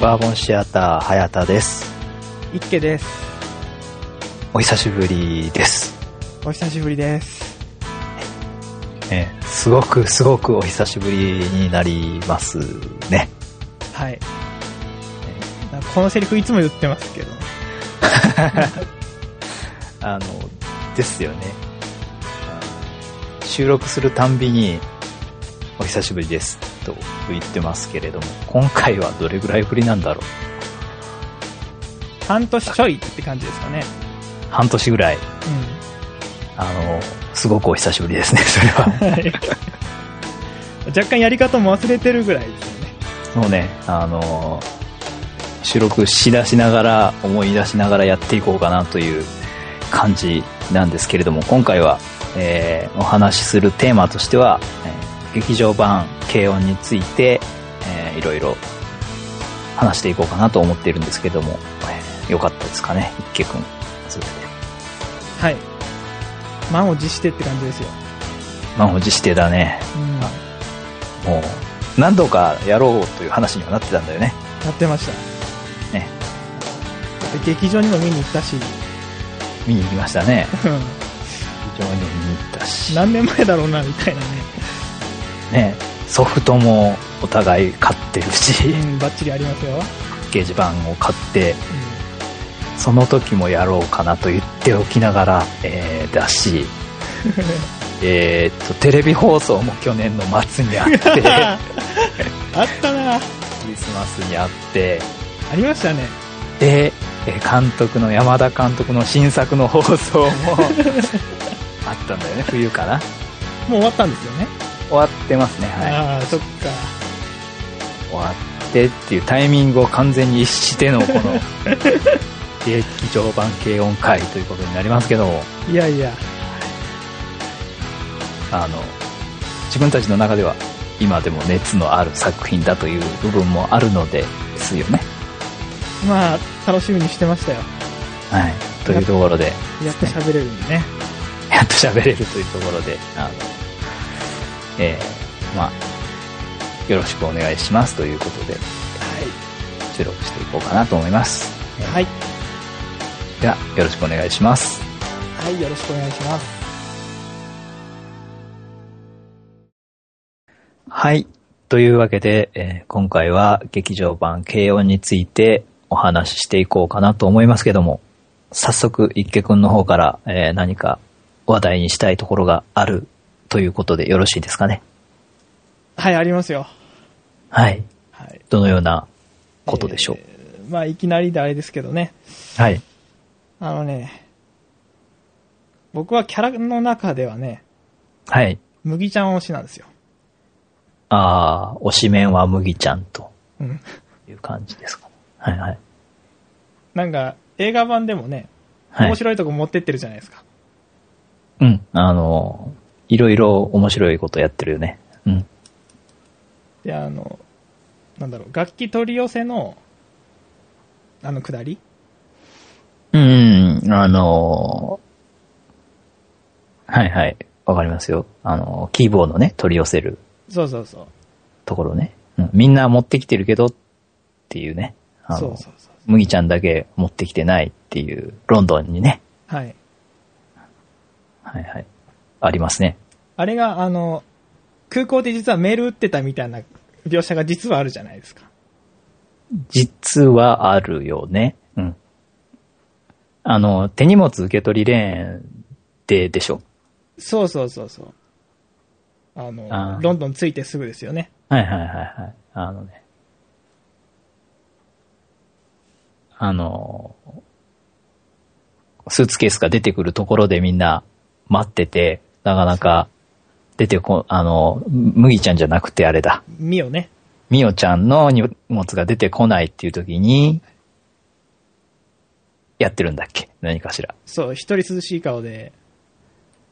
バーボンシアター早田です。一家です。お久しぶりです。お久しぶりです。えーすごくすごくお久しぶりになりますね。はい。このセリフいつも言ってますけど。あの、ですよね。収録するたんびに、お久しぶりですと言ってますけれども、今回はどれぐらいぶりなんだろう？半年ちょいって感じですかね。半年ぐらい。うあの、すごくお久しぶりですね、それは。若干やり方も忘れてるぐらいですよね。もうね、あの収録しだしながら、思い出しながらやっていこうかなという感じなんですけれども、今回は、えーお話しするテーマとしては、えー劇場版軽音について、えーいろいろ話していこうかなと思っているんですけども、えーよかったですかね、一家くん。それで。はい。満を持してって感じですよ。満を持してだね。うん。もう、何度かやろうという話にはなってたんだよね。やってました。ね。で劇場にも見に行ったし、見に行きましたね。うん非常に見に行ったし。何年前だろうな、みたいなね。ね、ソフトもお互い買ってるし、うん、バッチリありますよ。掲示板を買って、うその時もやろうかなと言っておきながら、えー、だし、えーっと、テレビ放送も去年の末にあって、ク んあったなリスマスにあって、ありましたね。で、えー監督の、山田監督の新作の放送も あったんだよね、冬かな。もう終わったんですよね。終わってますね、はい。ああ、そっか。終わってっていうタイミングを完全に逸してのこの 劇場版軽音会ということになりますけどもいやいや。あの自分たちの中では今でも熱のある作品だという部分もあるのですよね。まあ、楽しみにしてましたよ。はい。というところで、やっと喋れるんでね。やっと喋れるというところで、あの、えー、まあ、よろしくお願いしますということで、収録していこうかなと思います。はい。では、よろしくお願いします。はい、よろしくお願いします。はい。というわけで、えー今回は劇場版軽音についてお話ししていこうかなと思いますけども、早速、一家くんの方から、えー何か話題にしたいところがあるということでよろしいですかね？はい、ありますよ。はい。はい。どのようなことでしょう？えーまあ、いきなりであれですけどね。はい。あのね、僕はキャラの中ではね、はい。麦ちゃん推しなんですよ。ああ、推しメンは麦ちゃんとうん。いう感じですかね。はいはい。なんか、映画版でもね、はい面白いとこ持ってってるじゃないですか。うん。あの、いろいろ面白いことやってるよね。うん。で、あの、なんだろう、楽器取り寄せの、あのくだり？うん、あのはいはい。わかりますよ。あの、キーボードね、取り寄せるそうそうそう。ところね。うん、みんな持ってきてるけどっていうね。あのそうそうそう。麦ちゃんだけ持ってきてないっていう、ロンドンにね。はい。はいはい。ありますね。あれが、あの、空港で実はメール打ってたみたいな描写が実はあるじゃないですか。実はあるよね。うん。あの、手荷物受け取りレーンででしょ？そうそうそうそう。あの、あーロンドン着いてすぐですよね。はいはいはいはい。あのね。あの、スーツケースが出てくるところでみんな待ってて、なかなか出てこ、あの、麦ちゃんじゃなくてあれだ。ミオね。みおちゃんの荷物が出てこないっていう時に、やってるんだっけ？何かしら。そう、一人涼しい顔で、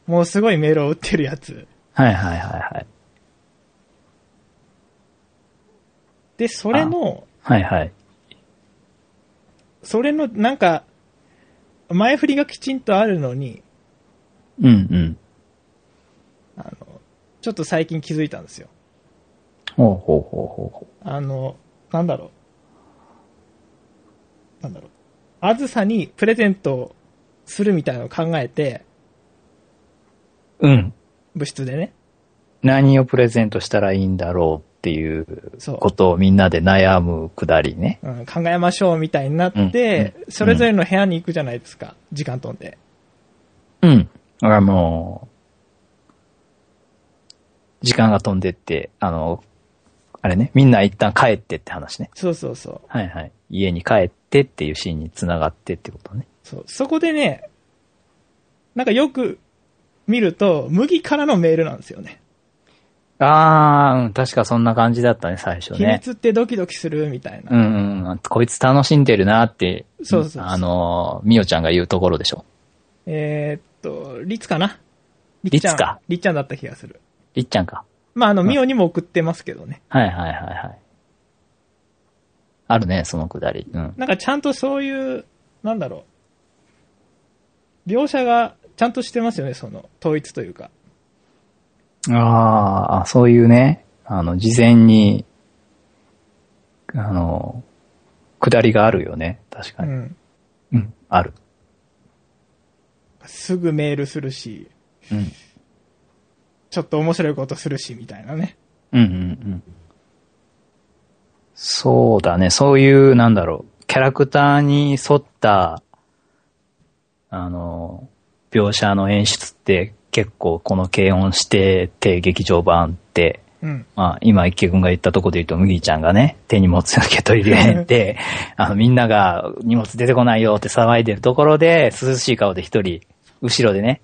もうすごいメールを打ってるやつ。はいはいはいはい。で、それの、はいはい。それの、なんか、前振りがきちんとあるのに、うんうん。ちょっと最近気づいたんですよ。ほうほうほうほうほあの、なんだろなんだろう、あずさにプレゼントするみたいなのを考えて、うん。部室でね。何をプレゼントしたらいいんだろうっていうそうことをみんなで悩むくだりね。うん、考えましょうみたいになって、うんそれぞれの部屋に行くじゃないですか。時間飛んで。うん。あの、時間が飛んでって、あの、あれね、みんな一旦帰ってって話ね。そうそうそう。はいはい。家に帰ってっていうシーンに繋がってってことね。そう。そこでね、なんかよく見ると、麦からのメールなんですよね。あー、うん、確かそんな感じだったね、最初秘ね。密ってドキドキするみたいな。うんうん、こいつ楽しんでるなって、そうそうそうあの、みおちゃんが言うところでしょ。えーっと、リツかな？リツか。リッちゃんだった気がする。りっちゃんか。まあ、あの、ミオにも送ってますけどね。はいはいはいはい。あるね、そのくだり。うん。なんかちゃんとそういう、なんだろう。描写がちゃんとしてますよね、その、統一というか。ああ、そういうね、あの、事前に、あの、くだりがあるよね。確かに。うん。うん、ある。すぐメールするし、うん。ちょっと面白いことするし、みたいなね。うんうんうん。そうだね、そういう、なんだろう、キャラクターに沿った、あの、描写の演出って結構この軽音してて劇場版って、うん。まあ今池君が言ったとこで言うと麦ちゃんがね、手荷物受け取り入れて、あのみんなが荷物出てこないよって騒いでるところで、涼しい顔で一人、後ろでね、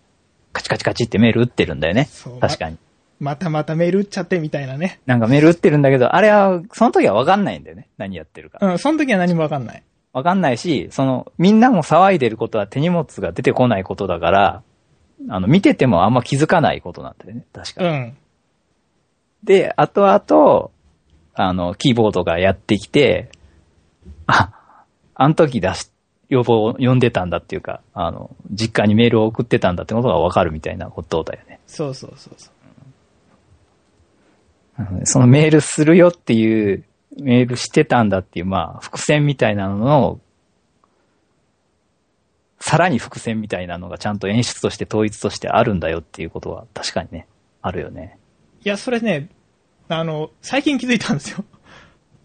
カチカチカチってメール打ってるんだよね。確かに。またまたメール打っちゃってみたいなね。なんかメール打ってるんだけど、あれは、その時はわかんないんだよね。何やってるか。うん、その時は何もわかんない。わかんないし、その、みんなも騒いでることは手荷物が出てこないことだから、あの、見ててもあんま気づかないことなんだよね。確かに。うん。で、後々、あの、キーボードがやってきて、あ、あの時出し、要望を呼んでたんだっていうか、あの、実家にメールを送ってたんだってことがわかるみたいなことだよね。そうそうそうそう。うんそのメールするよっていう、メールしてたんだっていう、まあ、伏線みたいなのの、さらに伏線みたいなのがちゃんと演出として統一としてあるんだよっていうことは確かにね、あるよね。いや、それね、あの、最近気づいたんですよ。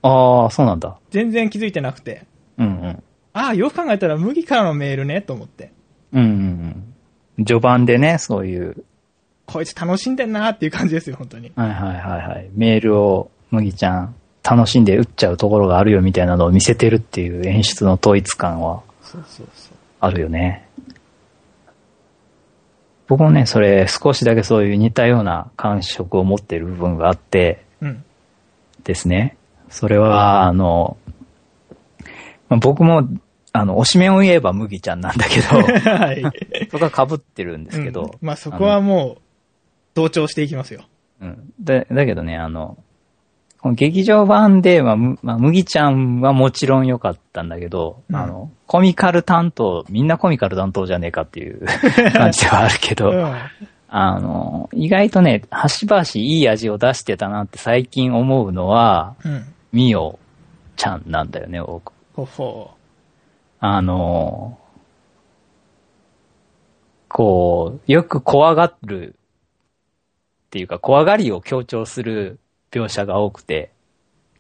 ああ、そうなんだ。全然気づいてなくて。うんうん。ああ、よく考えたら麦からのメールね、と思って。うんうんうん。序盤でね、そういう、こいつ楽しんでんなっていう感じですよ、本当に。はいはいはいはい。メールを、麦ちゃん、楽しんで打っちゃうところがあるよみたいなのを見せてるっていう演出の統一感はそうそうそう。あるよね。僕もね、それ少しだけそういう似たような感触を持っている部分があってうん。ですね。それは、あの、まあ僕も、あの、推しメンを言えば麦ちゃんなんだけど、はい。そこは被ってるんですけど、うんまあそこはもう、同調していきますよ。うん。だ、だけどね、あの、この劇場版で、まあ、むまあ、麦ちゃんはもちろん良かったんだけど、うんあの、コミカル担当、みんなコミカル担当じゃねえかっていう 感じではあるけど、うん。あの、意外とね、端々いい味を出してたなって最近思うのは、うん。ミオちゃんなんだよね、僕。ほほあの、こう、よく怖がるっていうか、怖がりを強調する描写が多くて、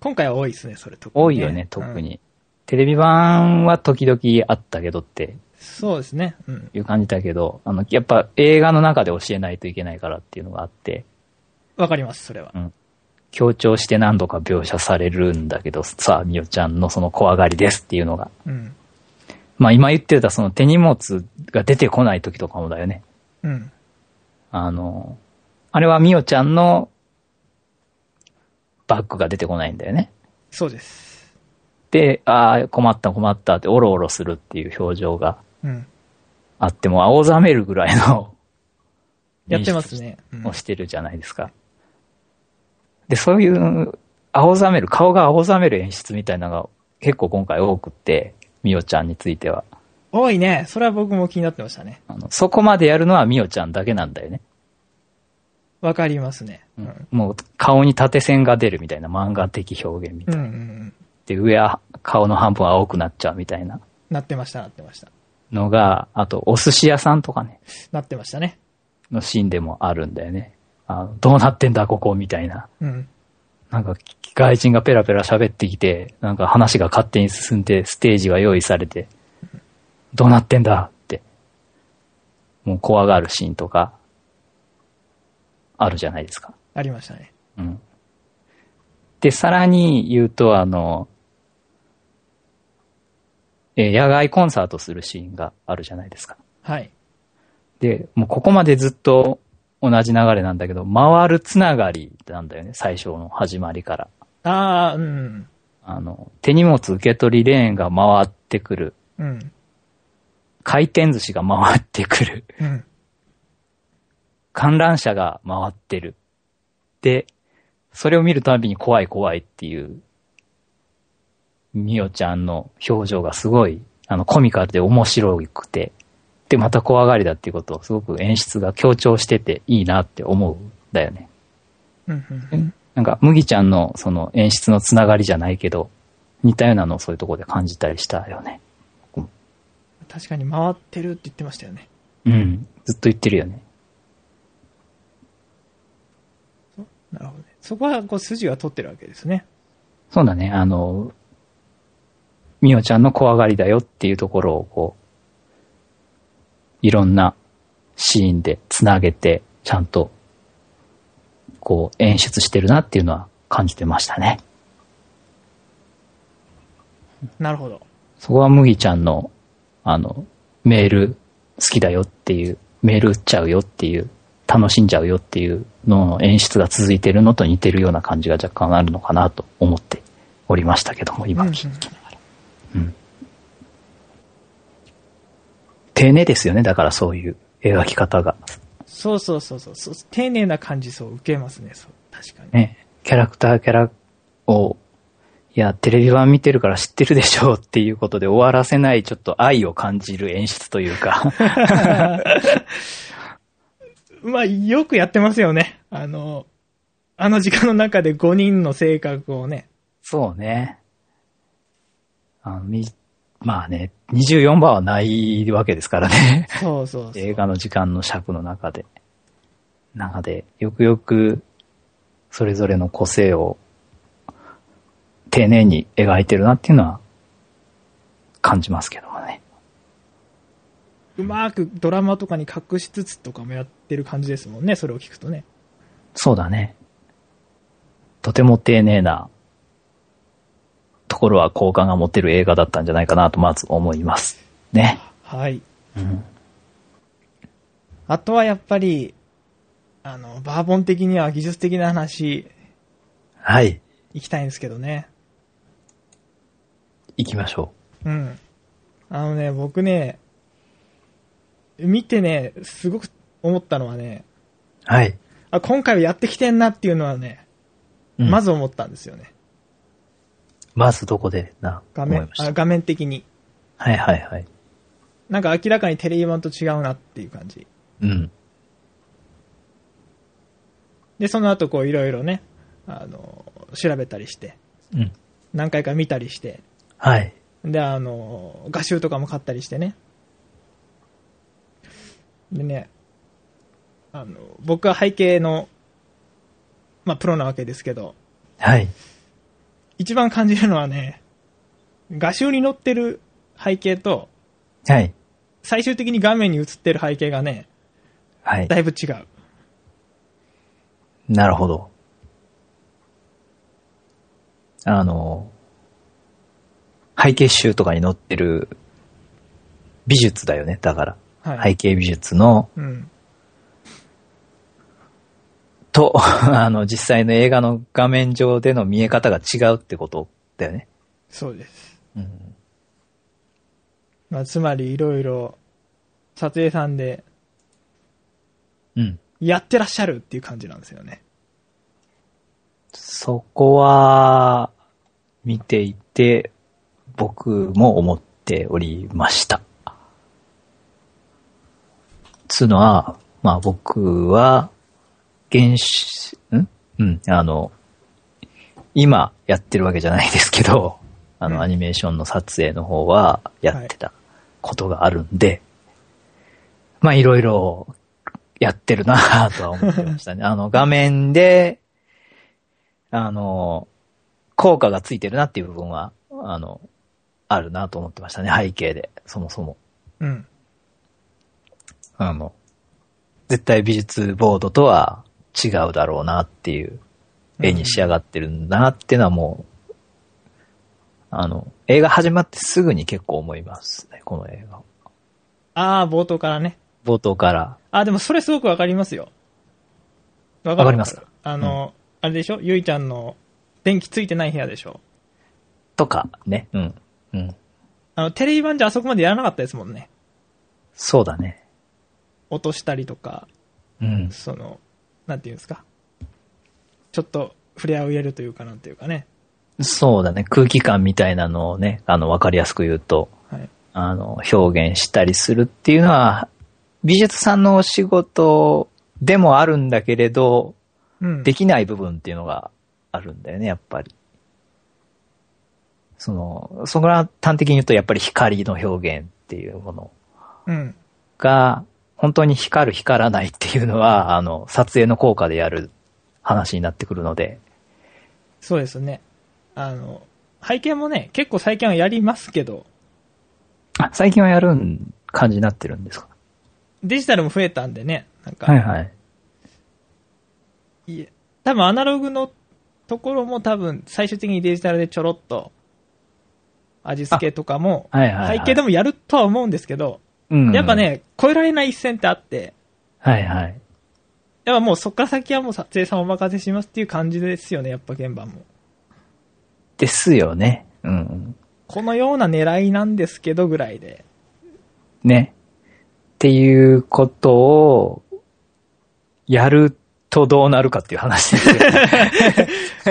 今回は多いですね、それ特に、多いよね、特うんに。テレビ版は時々あったけどってそうですね。うん。いう感じだけど、あの、やっぱ映画の中で教えないといけないからっていうのがあって、わかります、それは。強調して何度か描写されるんだけど、さあ、みおちゃんのその怖がりですっていうのが。うん。まあ今言ってたその手荷物が出てこない時とかもだよね。うん。あの、あれはみおちゃんのバッグが出てこないんだよね。そうです。で、ああ、困った困ったっておろおろするっていう表情がうん。あっても青ざめるぐらいのやってますね。うんをしてるじゃないですか。で、そういう青ざめる、顔が青ざめる演出みたいなのが結構今回多くって、みおちゃんについては。多いね。それは僕も気になってましたね。あのそこまでやるのはみおちゃんだけなんだよね。わかりますね。うん。もう顔に縦線が出るみたいな漫画的表現みたいな。うんうんで、上は顔の半分青くなっちゃうみたいななってました、なってました。のが、あと、お寿司屋さんとかね、なってましたね。のシーンでもあるんだよね。あのどうなってんだ、ここ、みたいな。うん。なんか、外人がペラペラ喋ってきて、なんか話が勝手に進んで、ステージが用意されて、どうなってんだって、もう怖がるシーンとか、あるじゃないですか。ありましたね。うん。で、さらに言うと、あの、えー野外コンサートするシーンがあるじゃないですか。はい。で、もうここまでずっと同じ流れなんだけど、回るつながりなんだよね、最初の始まりから。ああ、うん。あの、手荷物受け取りレーンが回ってくる。うん。回転寿司が回ってくる。うん。観覧車が回ってる。で、それを見るたびに怖い怖いっていう、みおちゃんの表情がすごい、あの、コミカルで面白くて、で、また怖がりだっていうことをすごく演出が強調してていいなって思うんだよね。うん。うん。なんか、麦ちゃんのその演出のつながりじゃないけど、似たようなのをそういうところで感じたりしたよね。確かに回ってるって言ってましたよね。うん。ずっと言ってるよね。なるほどね。そこは、こう、筋は取ってるわけですね。そうだね。あの、みおちゃんの怖がりだよっていうところをこう、いろんなシーンでつなげて、ちゃんと、こう演出してるなっていうのは感じてましたね。なるほど。そこは麦ちゃんの、あの、メール好きだよっていう、メール打っちゃうよっていう、楽しんじゃうよっていうのの演出が続いてるのと似てるような感じが若干あるのかなと思っておりましたけども、今うん聞きながら。うん。丁寧ですよね、だからそういう描き方が。そうそうそうそうそう。丁寧な感じ、そう、受けますね。そう。確かに。ね、キャラクターキャラを、いや、テレビ版見てるから知ってるでしょうっていうことで終わらせないちょっと愛を感じる演出というか。まあ、よくやってますよね。あの、あの時間の中で5人の性格をね。そうね。あの、み、まあね、24番はないわけですからね。そうそうそう。映画の時間の尺の中で。中で、よくよく、それぞれの個性を、丁寧に描いてるなっていうのは、感じますけどもね。うまくドラマとかに隠しつつとかもやってる感じですもんね。それを聞くとね。そうだね。とても丁寧なところは好感が持てる映画だったんじゃないかなとまず思います。ね。はい。うん。あとはやっぱり、あの、バーボン的には技術的な話、はい。行きたいんですけどね。行きましょうん。あのね、僕ね、見てね、すごく思ったのはね、う。はい。あ、今回はやってきてんなっていうのはね、うんまず思ったんですよね。まずどこでな、画面。あ画面的に。はいはいはい。なんか明らかにテレビ版と違うなっていう感じ。うん。で、その後こういろいろね、あの、調べたりして、うん。何回か見たりして、はい。で、あの、画集とかも買ったりしてね。でね、あの、僕は背景の、まあ、プロなわけですけど、はい。一番感じるのはね、画集に載ってる背景と、はい。最終的に画面に映ってる背景がね、はい。だいぶ違う。なるほど。あの、背景集とかに載ってる美術だよね。だから、はい。背景美術の、うん。と、あの、実際の映画の画面上での見え方が違うってことだよね。そうです。うん。まあ、つまりいろいろ、撮影さんで、うん。やってらっしゃるっていう感じなんですよね。そこは、見ていて、僕も思っておりました。つうのは、まあ僕は、原始、ん？うん、あの、今やってるわけじゃないですけど、あの、うんアニメーションの撮影の方はやってたことがあるんで、まあ、いろいろやってるなぁとは思ってましたね。あの、画面で、あの、効果がついてるなっていう部分は、あの、あるなと思ってましたね、背景で、そもそも。うん。あの、絶対美術ボードとは違うだろうなっていう絵に仕上がってるんだなっていうのはもう、あの、映画始まってすぐに結構思いますね、この映画。ああ、冒頭からね。冒頭から。あ、でもそれすごくわかりますよ。わわかりますか？あの、あれでしょ？ゆいちゃんの電気ついてない部屋でしょ？とか、ね。うん。うん。あの、テレビ版じゃあそこまでやらなかったですもんね。そうだね。落としたりとか、うん。その、なんていうんですか？ちょっと触れ合う入れるというかなんていうかね。そうだね。空気感みたいなのをね、あの、わかりやすく言うと、はい。あの、表現したりするっていうのは、美術さんのお仕事でもあるんだけれど、うん。できない部分っていうのがあるんだよね、やっぱり。その、そこは端的に言うとやっぱり光の表現っていうものうん。が、本当に光る光らないっていうのは、あの、撮影の効果でやる話になってくるので、そうですね。あの、背景もね、結構最近はやりますけど、あ、最近はやる感じになってるんですか？デジタルも増えたんでね、なんか、はいはい。いえ多分アナログのところも多分最終的にデジタルでちょろっと味付けとかも背景でもやるとは思うんですけど、うん。やっぱ。ね、越えられない一線ってあって、はいはい。やっぱもうそっから先はもう撮影さんお任せしますっていう感じですよね、やっぱ現場も。ですよね。うん。このような狙いなんですけどぐらいで。ね。っていうことを、やるとどうなるかっていう話ですよ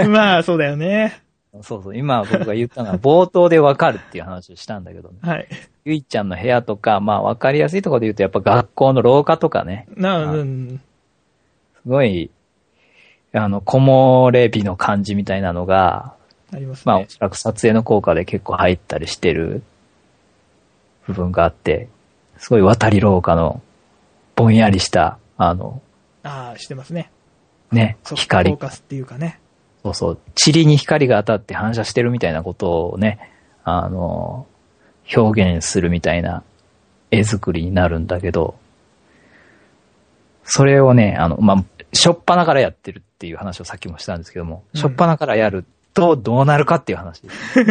ね。まあ、そうだよね。そうそう。今僕が言ったのは冒頭でわかるっていう話をしたんだけどね。はい。ゆいちゃんの部屋とか、まあわかりやすいところで言うとやっぱ学校の廊下とかね。な、あうん。すごい、あの、木漏れ日の感じみたいなのが、ありますね。まあおそらく撮影の効果で結構入ったりしてる部分があって、すごい渡り廊下のぼんやりした、あの、ああ、してますね。ね、ソフォ光ー。カスっていうかね。そうそう。塵に光が当たって反射してるみたいなことをね、あの、表現するみたいな絵作りになるんだけど、それをね、あの、まあ、しょっぱなからやってるっていう話をさっきもしたんですけども、うんしょっぱなからやるとどうなるかっていう話です。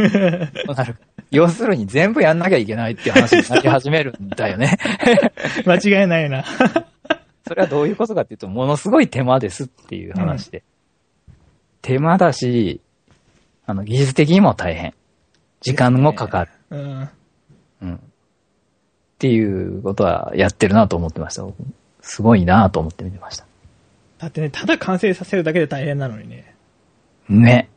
どうなるか要するに全部やんなきゃいけないっていう話になり始めるんだよね。間違いないな。それはどういうことかっていうと、ものすごい手間ですっていう話で。手間だし、あの、技術的にも大変。時間もかかる。うん。うん。っていうことはやってるなと思ってました。僕すごいなと思って見てました。だってね、ただ完成させるだけで大変なのにね。ね。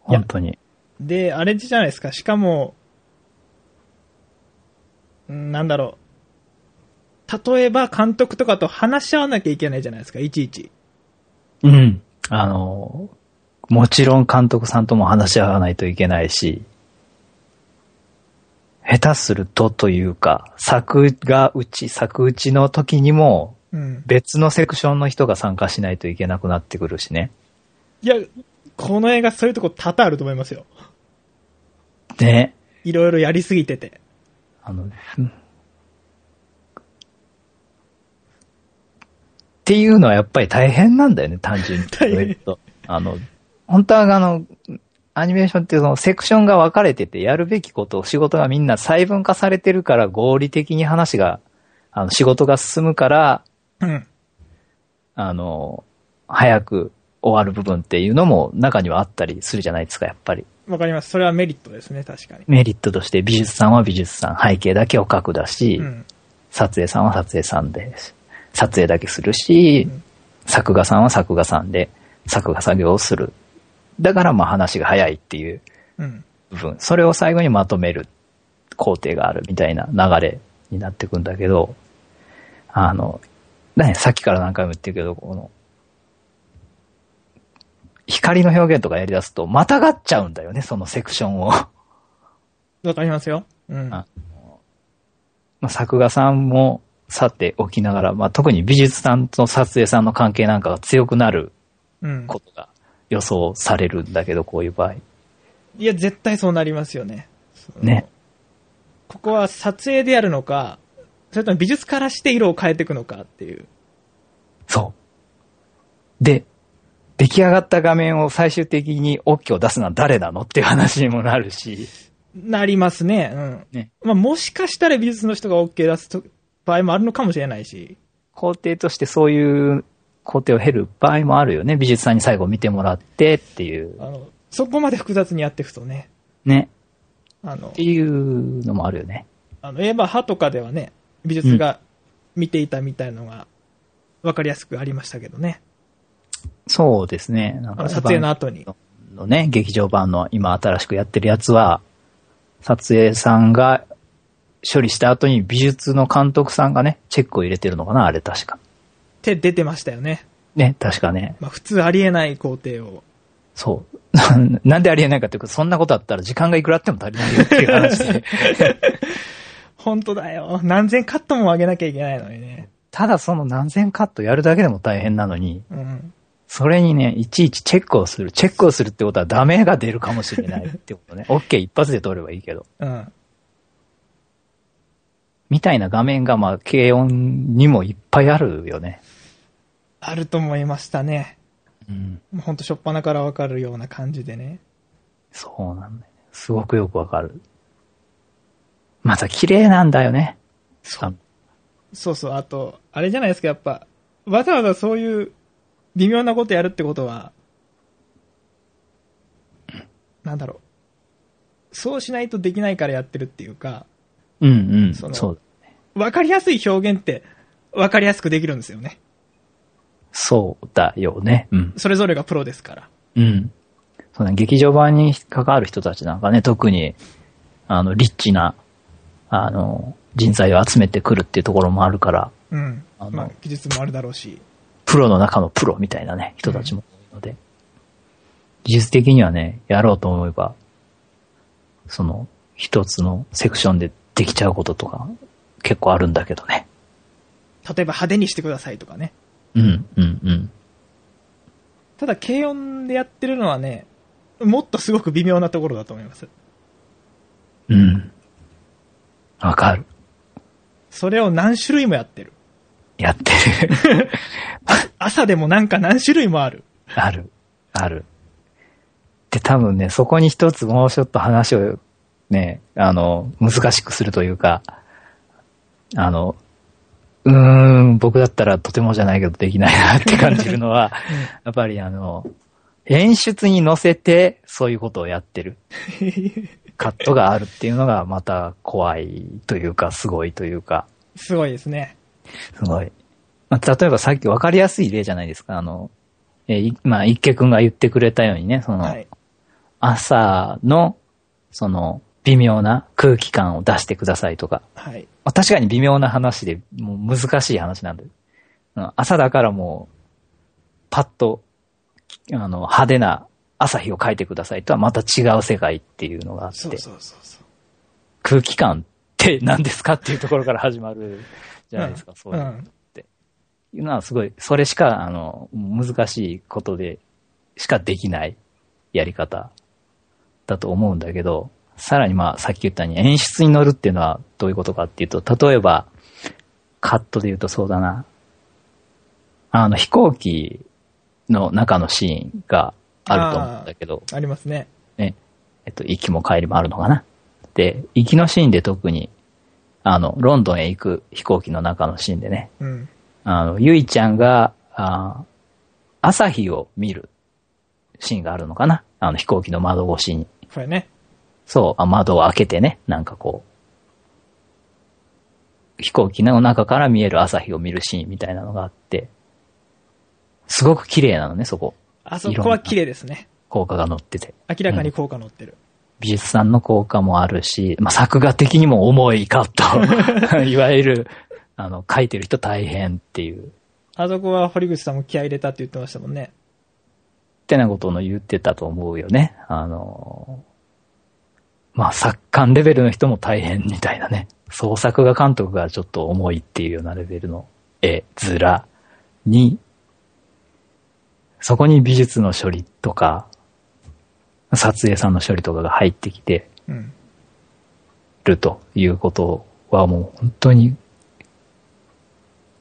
本当に。で、あれじゃないですか。しかも、うんなんだろう。例えば監督とかと話し合わなきゃいけないじゃないですか、いちいち。うん。あの、もちろん監督さんとも話し合わないといけないし、下手するとというか、作が打ち、作打ちの時にもうん。別のセクションの人が参加しないといけなくなってくるしね。いや、この映画そういうとこ多々あると思いますよ。ね。いろいろやりすぎてて。あの、うんっていうのはやっぱり大変なんだよね、単純に。あの、本当はあの、アニメーションってそのセクションが分かれてて、やるべきこと、仕事がみんな細分化されてるから合理的に話が、あの、仕事が進むから、うん。あの、早く終わる部分っていうのも中にはあったりするじゃないですか、やっぱり。わかります。それはメリットですね、確かに。メリットとして美術さんは美術さん、背景だけを描くだし、うん。撮影さんは撮影さんで、撮影だけするし、うん作画さんは作画さんで、作画作業をする。だからまあ話が早いっていううん。部分。それを最後にまとめる工程があるみたいな流れになってくんだけど、あの、ね、さっきから何回も言ってるけど、この、光の表現とかやり出すと、またがっちゃうんだよね、そのセクションを。わかりますよ。うん。あまあ、作画さんもさておきながら、まあ、特に美術さんと撮影さんの関係なんかが強くなるうん。ことが予想されるんだけど、こういう場合。いや、絶対そうなりますよね。ね。ここは撮影でやるのか、それとも美術からして色を変えていくのかっていう。そう。で、出来上がった画面を最終的に OK を出すのは誰なのっていう話にもなるし、なりますね。うん。ねまあ、もしかしたら美術の人が OK 出すと場合もあるのかもしれないし。工程としてそういう工程を経る場合もあるよね。美術さんに最後見てもらってっていう。あの、そこまで複雑にやっていくとね。ね。あのって、いうのもあるよね。あの、エヴァ派とかではね、美術が見ていたみたいのが分かりやすくありましたけどね。そうですね。なんあの撮影の後に。のね、劇場版の今新しくやってるやつは、撮影さんが処理した後に美術の監督さんがね、チェックを入れてるのかな、あれ確か。って出てましたよね。ね、確かね。まあ、普通ありえない工程を。そう。なんでありえないかっていうと、そんなことあったら時間がいくらあっても足りないよっていう話で。本当だよ。何千カットも上げなきゃいけないのにね。ただその何千カットやるだけでも大変なのに、うん。それにね、いちいちチェックをする。チェックをするってことはダメが出るかもしれないってことね。OK 一発で取ればいいけど。うん。みたいな画面がまあ、軽音にもいっぱいあるよね。あると思いましたね。うん。もうほんと初っ端からわかるような感じでね。そうなんだよね。すごくよくわかる。また綺麗なんだよね。そう。そうそう。あと、あれじゃないですか、やっぱ、わざわざそういう微妙なことやるってことは、なんだろう。そうしないとできないからやってるっていうか、うんうん。そのそう。わかりやすい表現って、わかりやすくできるんですよね。そうだよね。うん。それぞれがプロですから。うん。そうね、劇場版に関わる人たちなんかね、特に、あの、リッチな、あの、人材を集めてくるっていうところもあるから、うん。あのまあ、技術もあるだろうし。プロの中のプロみたいなね、人たちも多いので、技術的にはね、やろうと思えば、その、一つのセクションでできちゃうこととか、結構あるんだけどね。例えば派手にしてくださいとかね。うん、うん、うん。ただ、軽音でやってるのはね、もっとすごく微妙なところだと思います。うん。わかる。それを何種類もやってる。やってる。朝でもなんか何種類もある。ある。ある。で、多分ね、そこに一つもうちょっと話をね、あの、難しくするというか、あの、うーん、僕だったらとてもじゃないけどできないなって感じるのは、やっぱりあの、演出に乗せてそういうことをやってるカットがあるっていうのがまた怖いというか、すごいというか、すごいですね。すごい。まあ、例えばさっき分かりやすい例じゃないですか。あの、えーいまあ、一家くんが言ってくれたようにね、その、はい。朝の、その、微妙な空気感を出してくださいとか。はい。まあ、確かに微妙な話で、もう難しい話なんで。うん朝だからもう、パッと、あの、派手な朝日を描いてくださいとはまた違う世界っていうのがあって、そうそうそうそう。空気感って何ですかっていうところから始まる じゃないですか、そういうのって。いうのはすごい、それしか、あの、難しいことでしかできないやり方だと思うんだけど、さらにまあさっき言ったように演出に乗るっていうのはどういうことかっていうと、例えば、カットで言うとそうだな。あの飛行機の中のシーンがあると思うんだけど、ありますね。ね、えっと、行きも帰りもあるのかな。で、行きのシーンで特に、あの、ロンドンへ行く飛行機の中のシーンでね、うん。あの、ゆいちゃんが、あー朝日を見るシーンがあるのかなあの飛行機の窓越しに。これね。そう、あ窓を開けてね、なんかこう、飛行機の中から見える朝日を見るシーンみたいなのがあって、すごく綺麗なのね、そこ。あそこは綺麗ですね。効果が乗ってて。明らかに効果乗ってる。美術さんの効果もあるし、まあ、作画的にも重いカット。いわゆる、あの、書いてる人大変っていう。あそこは堀口さんも気合い入れたって言ってましたもんね。手なことの言ってたと思うよね。あの、まあ、作家レベルの人も大変みたいなね。創作画監督がちょっと重いっていうようなレベルの絵面に、そこに美術の処理とか、撮影さんの処理とかが入ってきて。るということはもう本当に、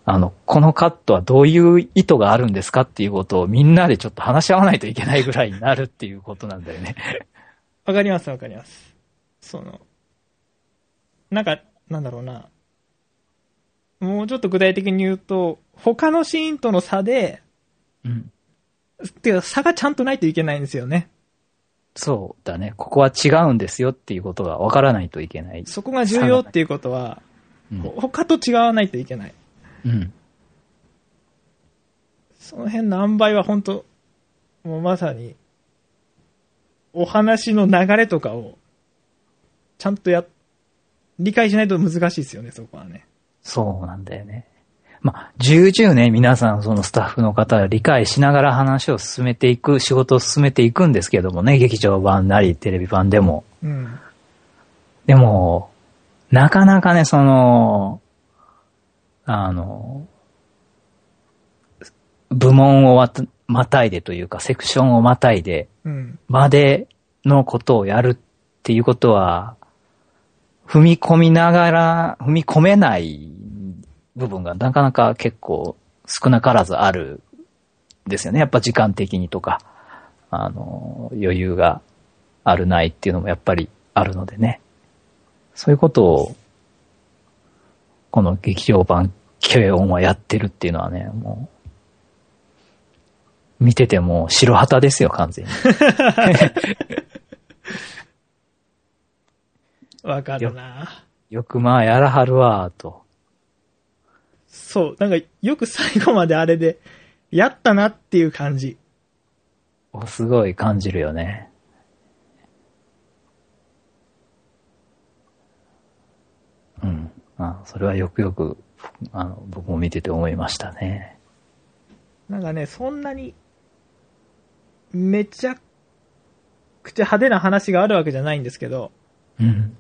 あの、このカットはどういう意図があるんですかっていうことをみんなでちょっと話し合わないといけないぐらいになるっていうことなんだよね。わかりますわかります。その、なんか、なんだろうな。もうちょっと具体的に言うと、他のシーンとの差で、うん。てか差がちゃんとないといけないんですよね。そうだね。ここは違うんですよっていうことが分からないといけない。そこが重要っていうことは、うん。ほ他と違わないといけない。うん。その辺の塩梅は本当もうまさに、お話の流れとかを、ちゃんとや、理解しないと難しいですよね、そこはね。そうなんだよね。まあ、重々ね、皆さん、そのスタッフの方は理解しながら話を進めていく、仕事を進めていくんですけどもね、劇場版なり、テレビ版でも。うん。でも、なかなかね、その、あの、部門をまたいでというか、セクションをまたいで、うん。までのことをやるっていうことは、踏み込みながら、踏み込めない部分がなかなか結構少なからずあるんですよね。やっぱ時間的にとか、あの、余裕があるないっていうのもやっぱりあるのでね。そういうことを、この劇場版軽音はやってるっていうのはね、もう、見てても白旗ですよ、完全に。わかるなよくまあやらはるわ、と。そう。なんか、よく最後まであれで、やったなっていう感じ。すごい感じるよね。うん。あそれはよくよく、あの、僕も見てて思いましたね。なんかね、そんなに、めちゃくちゃ派手な話があるわけじゃないんですけど、うん。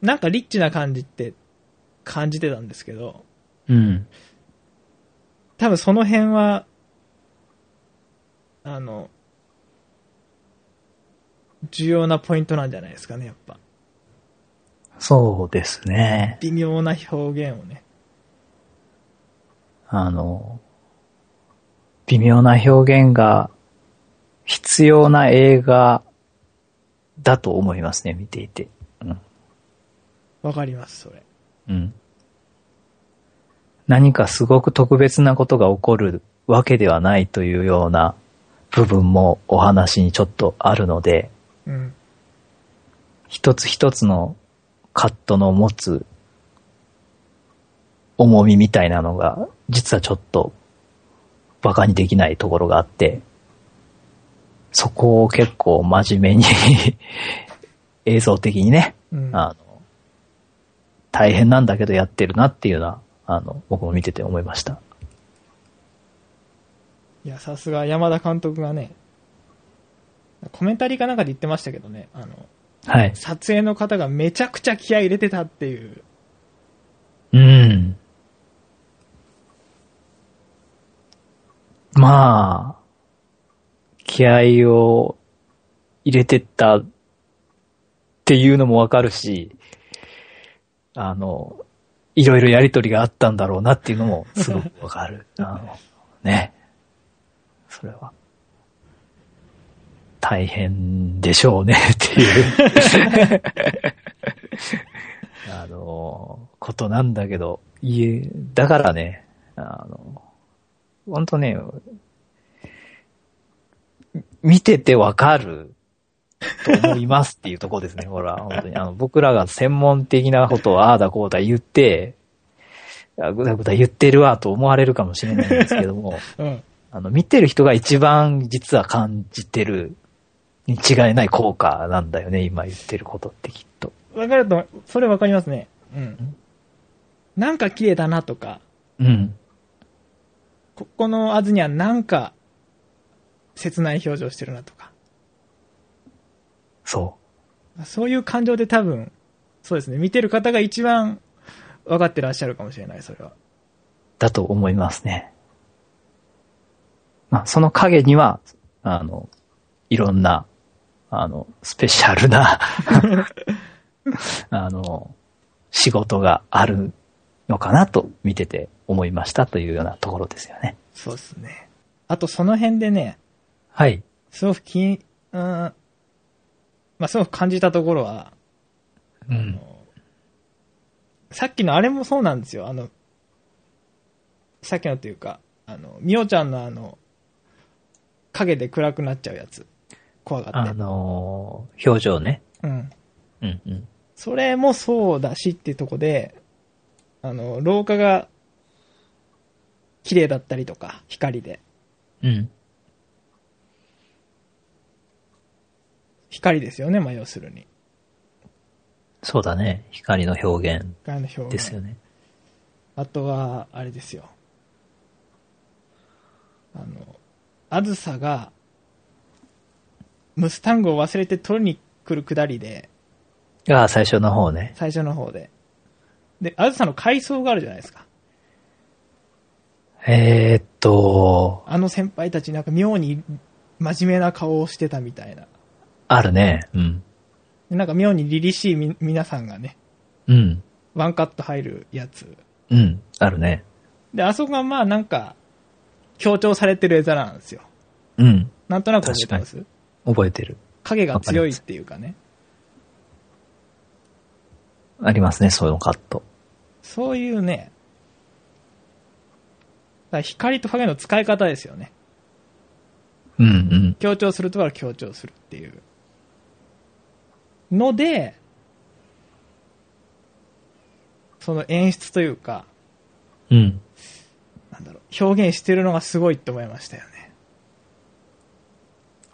なんかリッチな感じって感じてたんですけど、うん。多分その辺は、あの、重要なポイントなんじゃないですかね、やっぱ。そうですね。微妙な表現をね。あの、微妙な表現が必要な映画だと思いますね、見ていて。うん。わかります、それ。うん。何かすごく特別なことが起こるわけではないというような部分もお話にちょっとあるので、うん。一つ一つのカットの持つ重みみたいなのが、実はちょっと馬鹿にできないところがあって、そこを結構真面目に 映像的にね、うん。あの、大変なんだけどやってるなっていうのは、あの、僕も見てて思いました。いや、さすが山田監督がね、コメンタリーかなんかで言ってましたけどね、あの、はい。撮影の方がめちゃくちゃ気合い入れてたっていう。うん。まあ、気合を入れてったっていうのもわかるし、あの、いろいろやりとりがあったんだろうなっていうのもすごくわかる。あの、ね。それは。大変でしょうね っていう。あの、ことなんだけど、いえ、だからね、あの、ほんとね、見ててわかると思いますっていうところですね。ほら、本当に。あの、僕らが専門的なことをああだこうだ言って、あぐだぐだ言ってるわと思われるかもしれないんですけども、うん。あの、見てる人が一番実は感じてるに違いない効果なんだよね、今言ってることってきっと。わかると、それわかりますね。うん。なんか綺麗だなとか、うん。ここのアズにはなんか切ない表情してるなとか。そう。そういう感情で多分、そうですね、見てる方が一番分かってらっしゃるかもしれない、それは。だと思いますね。まあ、その影には、あの、いろんな、あの、スペシャルな、あの、仕事があるのかなと見てて思いましたというようなところですよね。そうですね。あとその辺でね、はい。すごく気に、うん、まあ、すごく感じたところは、うん。さっきのあれもそうなんですよ。あの、さっきのというか、あの、みおちゃんのあの、影で暗くなっちゃうやつ。怖があって。のー表情ね。うん。うんうん。それもそうだしっていうとこで、あの、廊下が綺麗だったりとか、光で。うん。光ですよね、まあ要するに。そうだね。光の表現光の表現。ですよね。あとは、あれですよ。あの、あずさが、ムスタングを忘れて取りに来るくだりで、ああ、最初の方ね。最初の方で。で、あずさの階層があるじゃないですか。えー、っと、あの先輩たちなんか妙に真面目な顔をしてたみたいな。あるね。うん。でなんか妙に凛々しいみ皆さんがね、うん。ワンカット入るやつ。うん。あるね。で、あそこがまあなんか、強調されてる絵皿なんですよ。うん。なんとなく覚えてます？覚えてる。影が強いっていうかね。ありますね、そういうのカット。そういうね、光と影の使い方ですよね。うんうん。強調するところは強調するっていう。ので、その演出というか、うん。なんだろう、表現してるのがすごいって思いましたよね。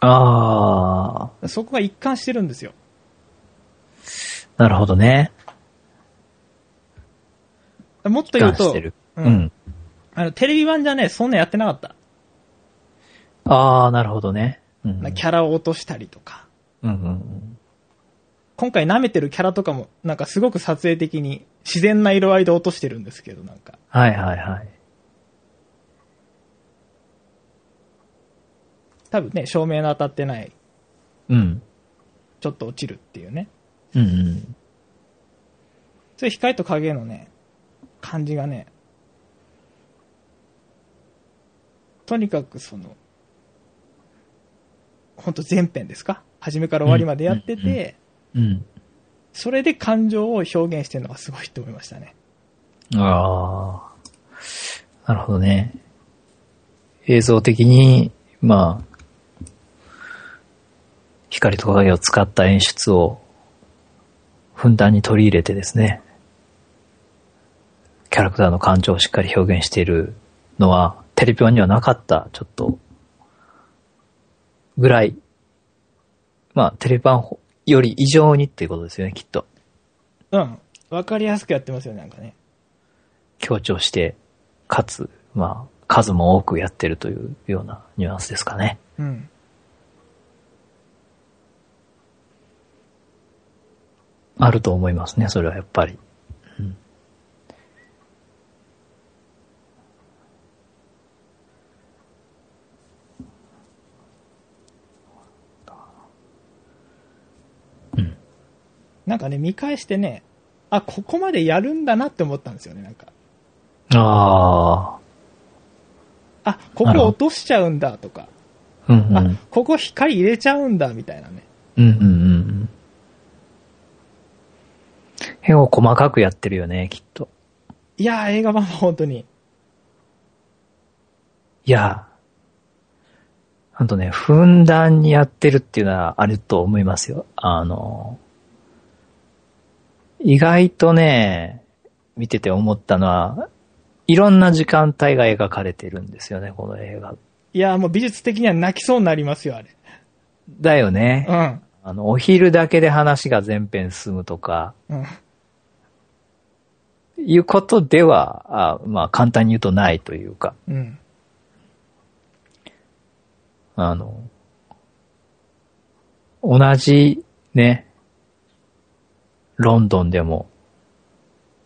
あそこが一貫してるんですよ。ー、なるほどね。もっと言うと一貫して、る。ううんん。あの、テレビ版じゃね、そんなやってなかった。あー、なるほどね。うん。キャラを落としたりとか。うんうんうん。今回舐めてるキャラとかも、なんかすごく撮影的に自然な色合いで落としてるんですけど、なんか。はいはいはい。多分ね、照明の当たってない、うん。ちょっと落ちるっていうね。うんうん。そういう光と影のね、感じがね、とにかくその、ほんと全編ですか？初めから終わりまでやってて、うんうん。それで感情を表現してるのがすごいと思いましたね。ああ。なるほどね。映像的に、まあ、光と影を使った演出をふんだんに取り入れてですね、キャラクターの感情をしっかり表現しているのは、テレビ版にはなかった、ちょっと、ぐらい、まあ、テレビ版より以上にっていうことですよね、きっと。うん。わかりやすくやってますよね、なんかね。強調して、かつ、まあ、数も多くやってるというようなニュアンスですかね。うん。あると思いますね、それはやっぱり。なんかね、見返してね、あ、ここまでやるんだなって思ったんですよね、なんか。ああ、こなるほどこ落としちゃうんだとか、あ、うんうん。あ、ここ光入れちゃうんだみたいなね。うんうんうんうん。絵を細かくやってるよね、きっと。いやー、映画版は本当に。いや、ほんとね、ふんだんにやってるっていうのはあると思いますよ。あの、意外とね、見てて思ったのは、いろんな時間帯が描かれてるんですよね、この映画。いやー、もう美術的には泣きそうになりますよ、あれ。だよね。うん。あの、お昼だけで話が全編進むとか、うん。いうことでは、あまあ簡単に言うとないというか。うん。あの、同じね、ロンドンでも、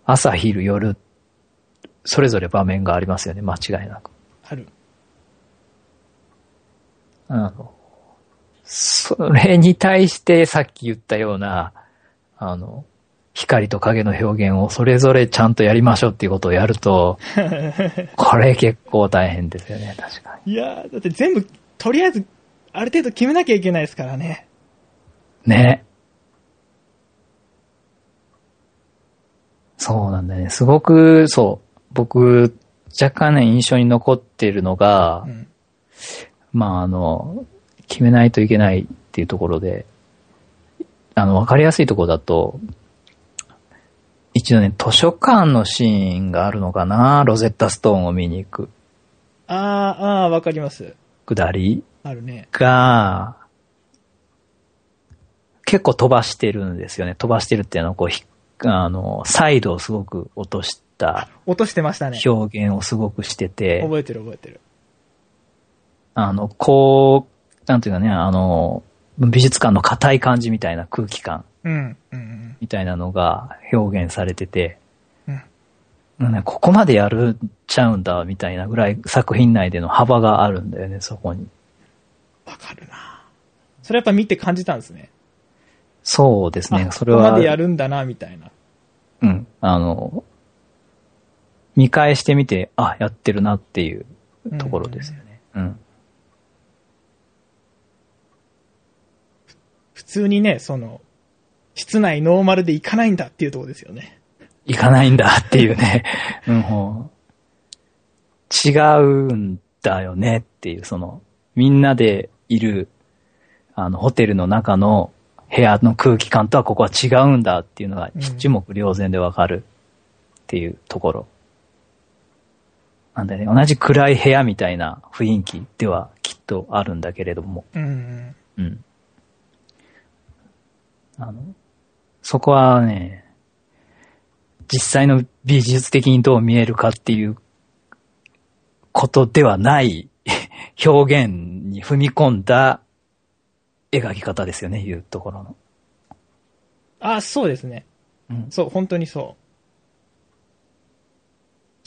朝昼夜、それぞれ場面がありますよね、間違いなく。ある。あの、それに対してさっき言ったような、あの、光と影の表現をそれぞれちゃんとやりましょうっていうことをやると、これ結構大変ですよね、確かいやーだって全部、とりあえず、ある程度決めなきゃいけないですからね。に。ね。そうなんだよね。すごく、そう、僕、若干ね、印象に残っているのが、うん。まあ、あの、決めないといけないっていうところで、あの、わかりやすいところだと、一度ね、図書館のシーンがあるのかなロゼッタストーンを見に行くあー、あー、わかります。くだり？あるね。が、結構飛ばしてるんですよね。飛ばしてるっていうのは、こうひ、あの、サイドをすごく落とした落としてましたね。表現をすごくしてて、覚えてる覚えてる。あの、こう、なんていうかね、あの、美術館の硬い感じみたいな空気感うん。うんうん。みたいなのが表現されてて、うんここまでやるっちゃうんだみたいなぐらい作品内での幅があるんだよね、そこに。わかるなそれやっぱ見て感じたんですね。そうですね、あそれはここまで、やるんだな、みたいな。うん、あの、見返してみて、あ、やってるなっていうところですよね。うん。普通にね、その、室内ノーマルで行かないんだっていうところですよね。行かないんだっていうね、うん、違うんだよねっていう、その、みんなでいる、あの、ホテルの中の部屋の空気感とはここは違うんだっていうのがうん一目瞭然でわかるっていうところ。なんでね、同じ暗い部屋みたいな雰囲気ではきっとあるんだけれども、うん。うん。あの、そこはね、実際の美術的にどう見えるかっていうことではない表現に踏み込んだ描き方ですよね、いうところの。あ、そうですね。うんそう、本当にそう。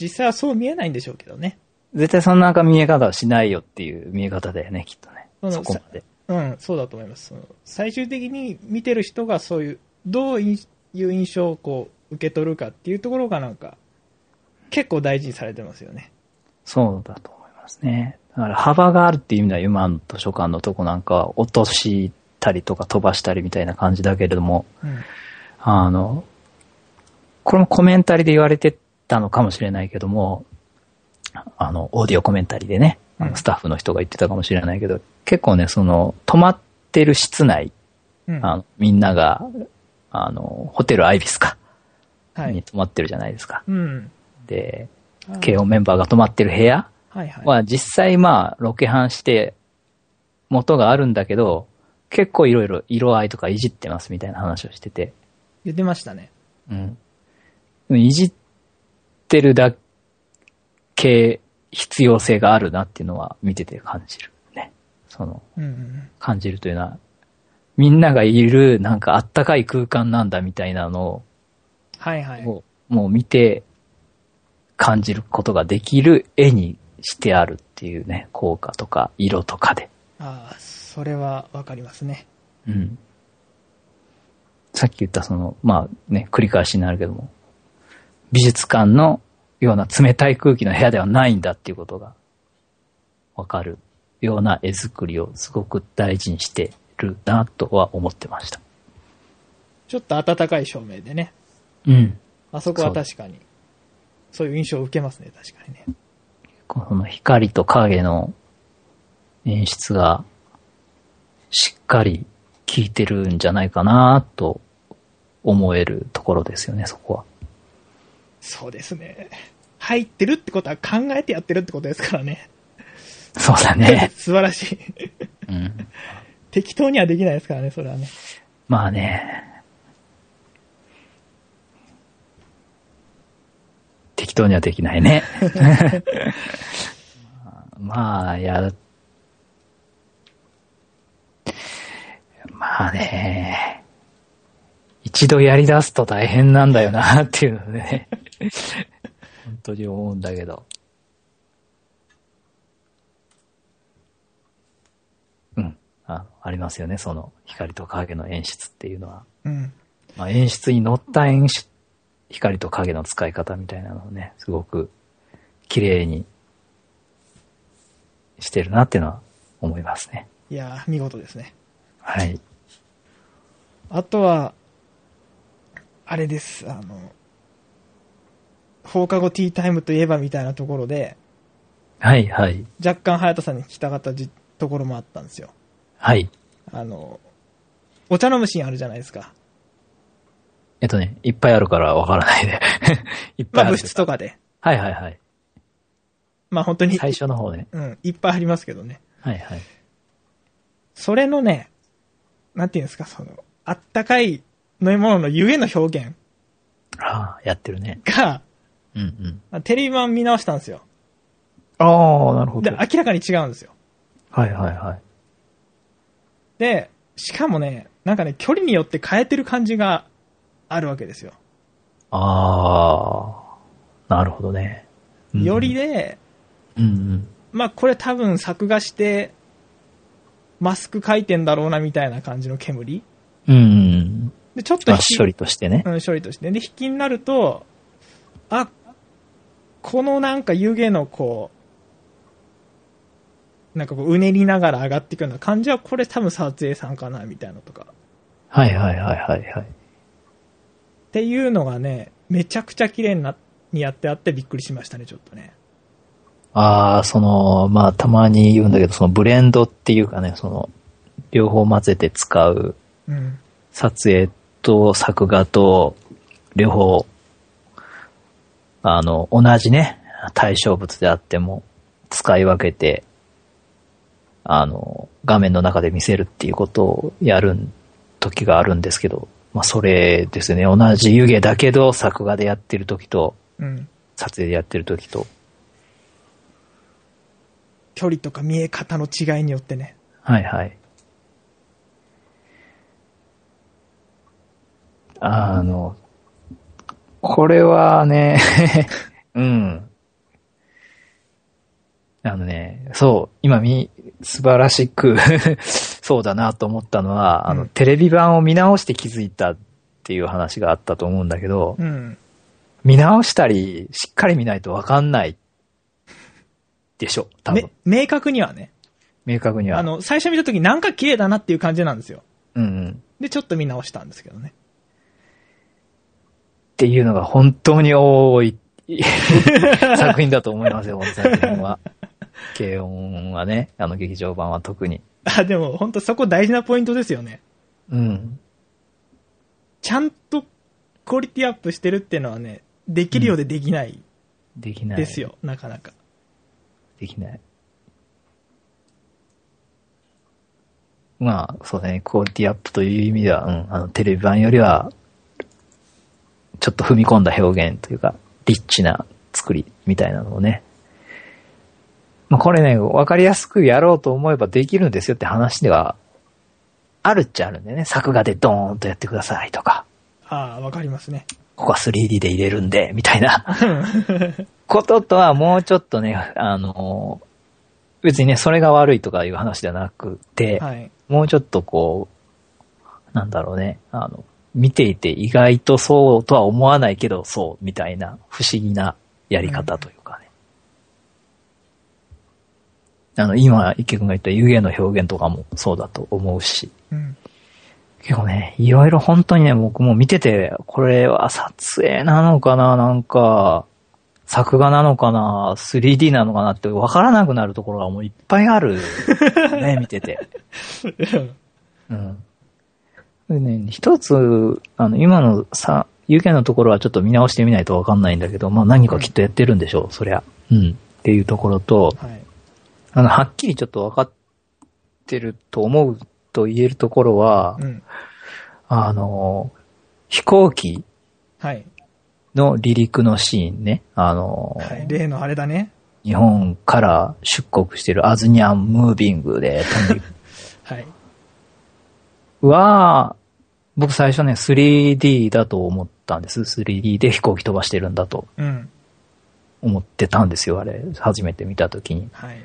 実際はそう見えないんでしょうけどね。絶対そんな見え方はしないよっていう見え方だよね、きっとね。うんそこまで。うん、そうだと思います。最終的に見てる人がそういう、どういう印象をこう、受け取るかっていうところがなんか、結構大事にされてますよね。そうだと思いますね。だから幅があるっていう意味では今の図書館のとこなんかは落としたりとか飛ばしたりみたいな感じだけれども、うん。あの、これもコメンタリーで言われてたのかもしれないけども、あの、オーディオコメンタリーでね、あうんのスタッフの人が言ってたかもしれないけど、結構ね、その、泊まってる室内、うん。あのみんなが、あの、ホテルアイビスか、はい。に泊まってるじゃないですか。うん。で、あ慶応メンバーが泊まってる部屋はいはい。は実際まあ、ロケハンして、元があるんだけど、結構いろいろ色合いとかいじってますみたいな話をしてて、言ってましたね。うん。いじってるだけ必要性があるなっていうのは見てて感じるね。その、うんうん感じるというのは、みんながいるなんかあったかい空間なんだみたいなのはいはい。を、もう見て感じることができる絵にしてあるっていうね、効果とか色とかで。ああ、それはわかりますね。うん。さっき言ったその、まあね、繰り返しになるけども、美術館のような冷たい空気の部屋ではないんだっていうことがわかるような絵作りをすごく大事にしてるなとは思ってました。ちょっと暖かい照明でね。うん。あそこは確かに、そういう印象を受けますね、確かにね。この光と影の演出がしっかり効いてるんじゃないかなと思えるところですよね、そこは。そうですね。入ってるってことは考えてやってるってことですからね。そうだね。素晴らしい。うん。適当にはできないですからね、それはね。まあね。適当にはできないね。まあ、やっまあね、一度やり出すと大変なんだよなっていうのでね、本当に思うんだけど。うん。あありますよね、その光と影の演出っていうのは。うん。まあ、演出に乗った演出、光と影の使い方みたいなのをね、すごく綺麗にしてるなっていうのは思いますね。いやー、見事ですね。はい。あとは、あれです、あの、放課後ティータイムといえばみたいなところで、はい、はい。若干隼人さんに聞きたかったじところもあったんですよ。はい。あの、お茶飲むシーンあるじゃないですか。えっとね、いっぱいあるからわからないで。いっぱいある。まあ部室とかで。はいはいはい。まあ本当に、最初の方ね。うん、いっぱいありますけどね。はいはい。それのね、なんていうんですか、その、あったかい飲み物のゆえの表現ああ、やってるね。が、うんうん。テレビ版見直したんですよ。ああ、なるほで、ど。明らかに違うんですよ。はいはいはい。で、しかもね、なんかね、距離によって変えてる感じがあるわけですよ。ああ、なるほどね。うんよりで、うんうん。まあこれ多分作画して、マスク回転だろうなみたいな感じの煙。うんうん。で、ちょっとあ、引き処理としてね。うん、処理として。で、引きになると、あ、このなんか湯気のこう、なんかこう、うねりながら上がっていくような感じは、これ多分撮影さんかな、みたいなのとか。はいはいはいはいはい。っていうのがね、めちゃくちゃ綺麗にな、にやってあってびっくりしましたね、ちょっとね。ああ、その、まあ、たまに言うんだけど、そのブレンドっていうかね、その、両方混ぜて使ううん。撮影と作画と、両方、あの、同じね、対象物であっても、使い分けて、あの、画面の中で見せるっていうことをやる時があるんですけど、まあ、それですね、同じ湯気だけど、作画でやってる時と、うん。撮影でやってる時と、距離とか見え方の違いによってね。はいはい。あの、これはね、うん。あのね、そう、今み、素晴らしく、そうだなと思ったのは、あの、うんテレビ版を見直して気づいたっていう話があったと思うんだけど、うん。見直したり、しっかり見ないとわかんないでしょ、多分。め、明確にはね。明確には。あの、最初見た時なんか綺麗だなっていう感じなんですよ。うんうん。で、ちょっと見直したんですけどね。っていうのが本当に多い 作品だと思いますよ、この作品は。軽音はね、あの劇場版は特に。あ、でも本当そこ大事なポイントですよね。うん。ちゃんとクオリティアップしてるっていうのはね、できるようでできないできない。です。よ、なかなか。できない。まあ、そうね、クオリティアップという意味では、うん、あの、テレビ版よりは、ちょっと踏み込んだ表現というか、リッチな作りみたいなのをね。まあ、これね、わかりやすくやろうと思えばできるんですよって話では、あるっちゃあるんでね、作画でドーンとやってくださいとか、ああ、わかりますね。ここは 3D で入れるんで、みたいな こととはもうちょっとね、あの、別にね、それが悪いとかいう話ではなくて、はい。もうちょっとこう、なんだろうね、あの、見ていて意外とそうとは思わないけど、そう、みたいな不思議なやり方というかね。あの、今、池君が言った湯気の表現とかもそうだと思うし、うん。結構ね、いろいろ本当にね、僕も見てて、これは撮影なのかな、なんか、作画なのかな、3D なのかなって分からなくなるところがもういっぱいある。ね、見てて。うん。でね、一つ、あの、今のさ、湯気のところはちょっと見直してみないと分かんないんだけど、まあ何かきっとやってるんでしょう、そりゃ。うん。っていうところと、はい。あの、はっきりちょっと分かってると思うと言えるところは、うん。あの、飛行機はい。の離陸のシーンね。あの、はい。例のあれだね。日本から出国してるアズニャンムービングで飛んでいく はい。は、僕最初ね、3D だと思ったんです。3D で飛行機飛ばしてるんだとうん。思ってたんですよ、あれ。初めて見たときに。はい。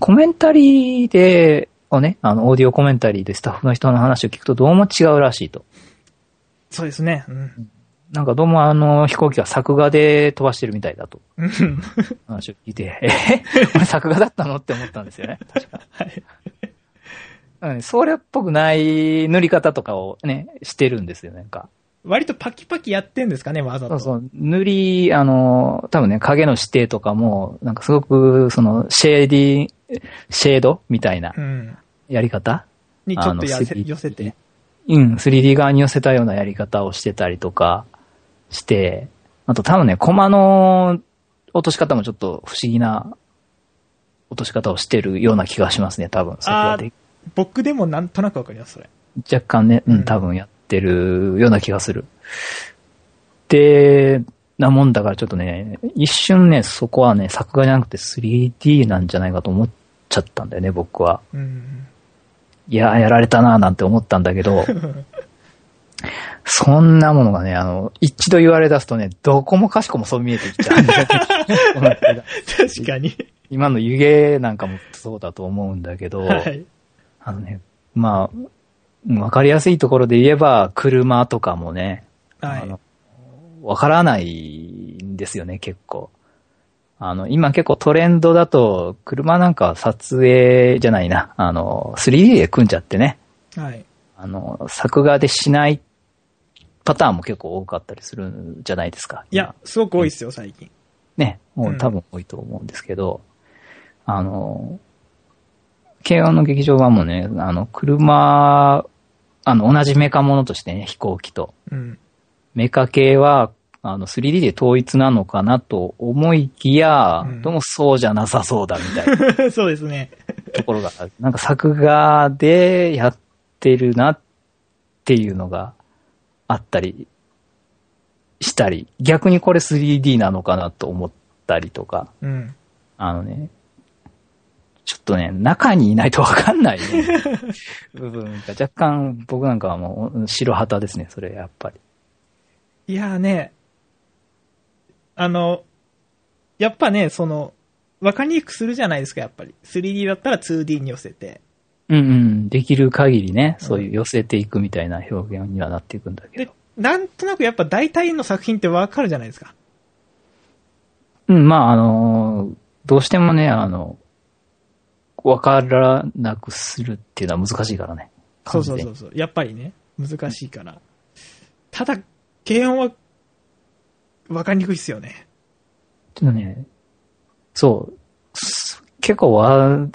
コメンタリーで、をね、あの、オーディオコメンタリーでスタッフの人の話を聞くとどうも違うらしいと。そうですね。うん。なんかどうもあの飛行機は作画で飛ばしてるみたいだとうん話を聞いて、え作画だったのって思ったんですよね。確か。はい。うん、それっぽくない塗り方とかをね、してるんですよ、なんか。割とパキパキやってんですかね、わざと。そうそう、塗り、あの、多分ね、影の指定とかも、なんかすごく、その、シェーディ、シェードみたいなうん。やり方？にちょっとやあのせ 3D 寄せて。うん、3D 側に寄せたようなやり方をしてたりとかして、あと多分ね、コマの落とし方もちょっと不思議な落とし方をしてるような気がしますね、多分。そこはで僕でもなんとなくわかります、それ。若干ね、ううんん、多分やってるような気がする。で、なもんだからちょっとね、一瞬ね、そこはね、作画じゃなくて 3D なんじゃないかと思っちゃったんだよね、僕は。うん。いやー、やられたなーなんて思ったんだけど、そんなものがね、あの、一度言われ出すとね、どこもかしこもそう見えてきちゃうんだよね 確かに。今の湯気なんかもそうだと思うんだけど、はい。あのね、まあ、わかりやすいところで言えば、車とかもね、はいあの。わからないんですよね、結構。あの、今結構トレンドだと、車なんかは撮影じゃないな、あの、3D で組んじゃってね、はい。あの、作画でしないパターンも結構多かったりするんじゃないですか。いや、すごく多いですよ、最近。ね、もう多分多いと思うんですけど、あの、慶応の劇場版もね、あの、車、あの、同じメカものとしてね、飛行機と。うん。メカ系は、あの、3D で統一なのかなと思いきや、うんどうもそうじゃなさそうだみたいな そうですね。ところが、なんか作画でやってるなっていうのがあったりしたり、逆にこれ 3D なのかなと思ったりとか、うん。あのね、ちょっとね、中にいないとわかんない、ね、部分が若干僕なんかはもう白旗ですね、それやっぱり。いやーね、あの、やっぱね、その、わかりにくくするじゃないですか、やっぱり。3D だったら 2D に寄せて。うんうん、できる限りね、そういう寄せていくみたいな表現にはなっていくんだけでど。、なんとなくやっぱ大体の作品ってわかるじゃないですか。うん、まああの、どうしてもね、あの、わからなくするっていうのは難しいからね。そうそうそうそう。やっぱりね、難しいから。ただ、軽音は、わかりにくいっすよね。ちょっとね、そう、す結構は、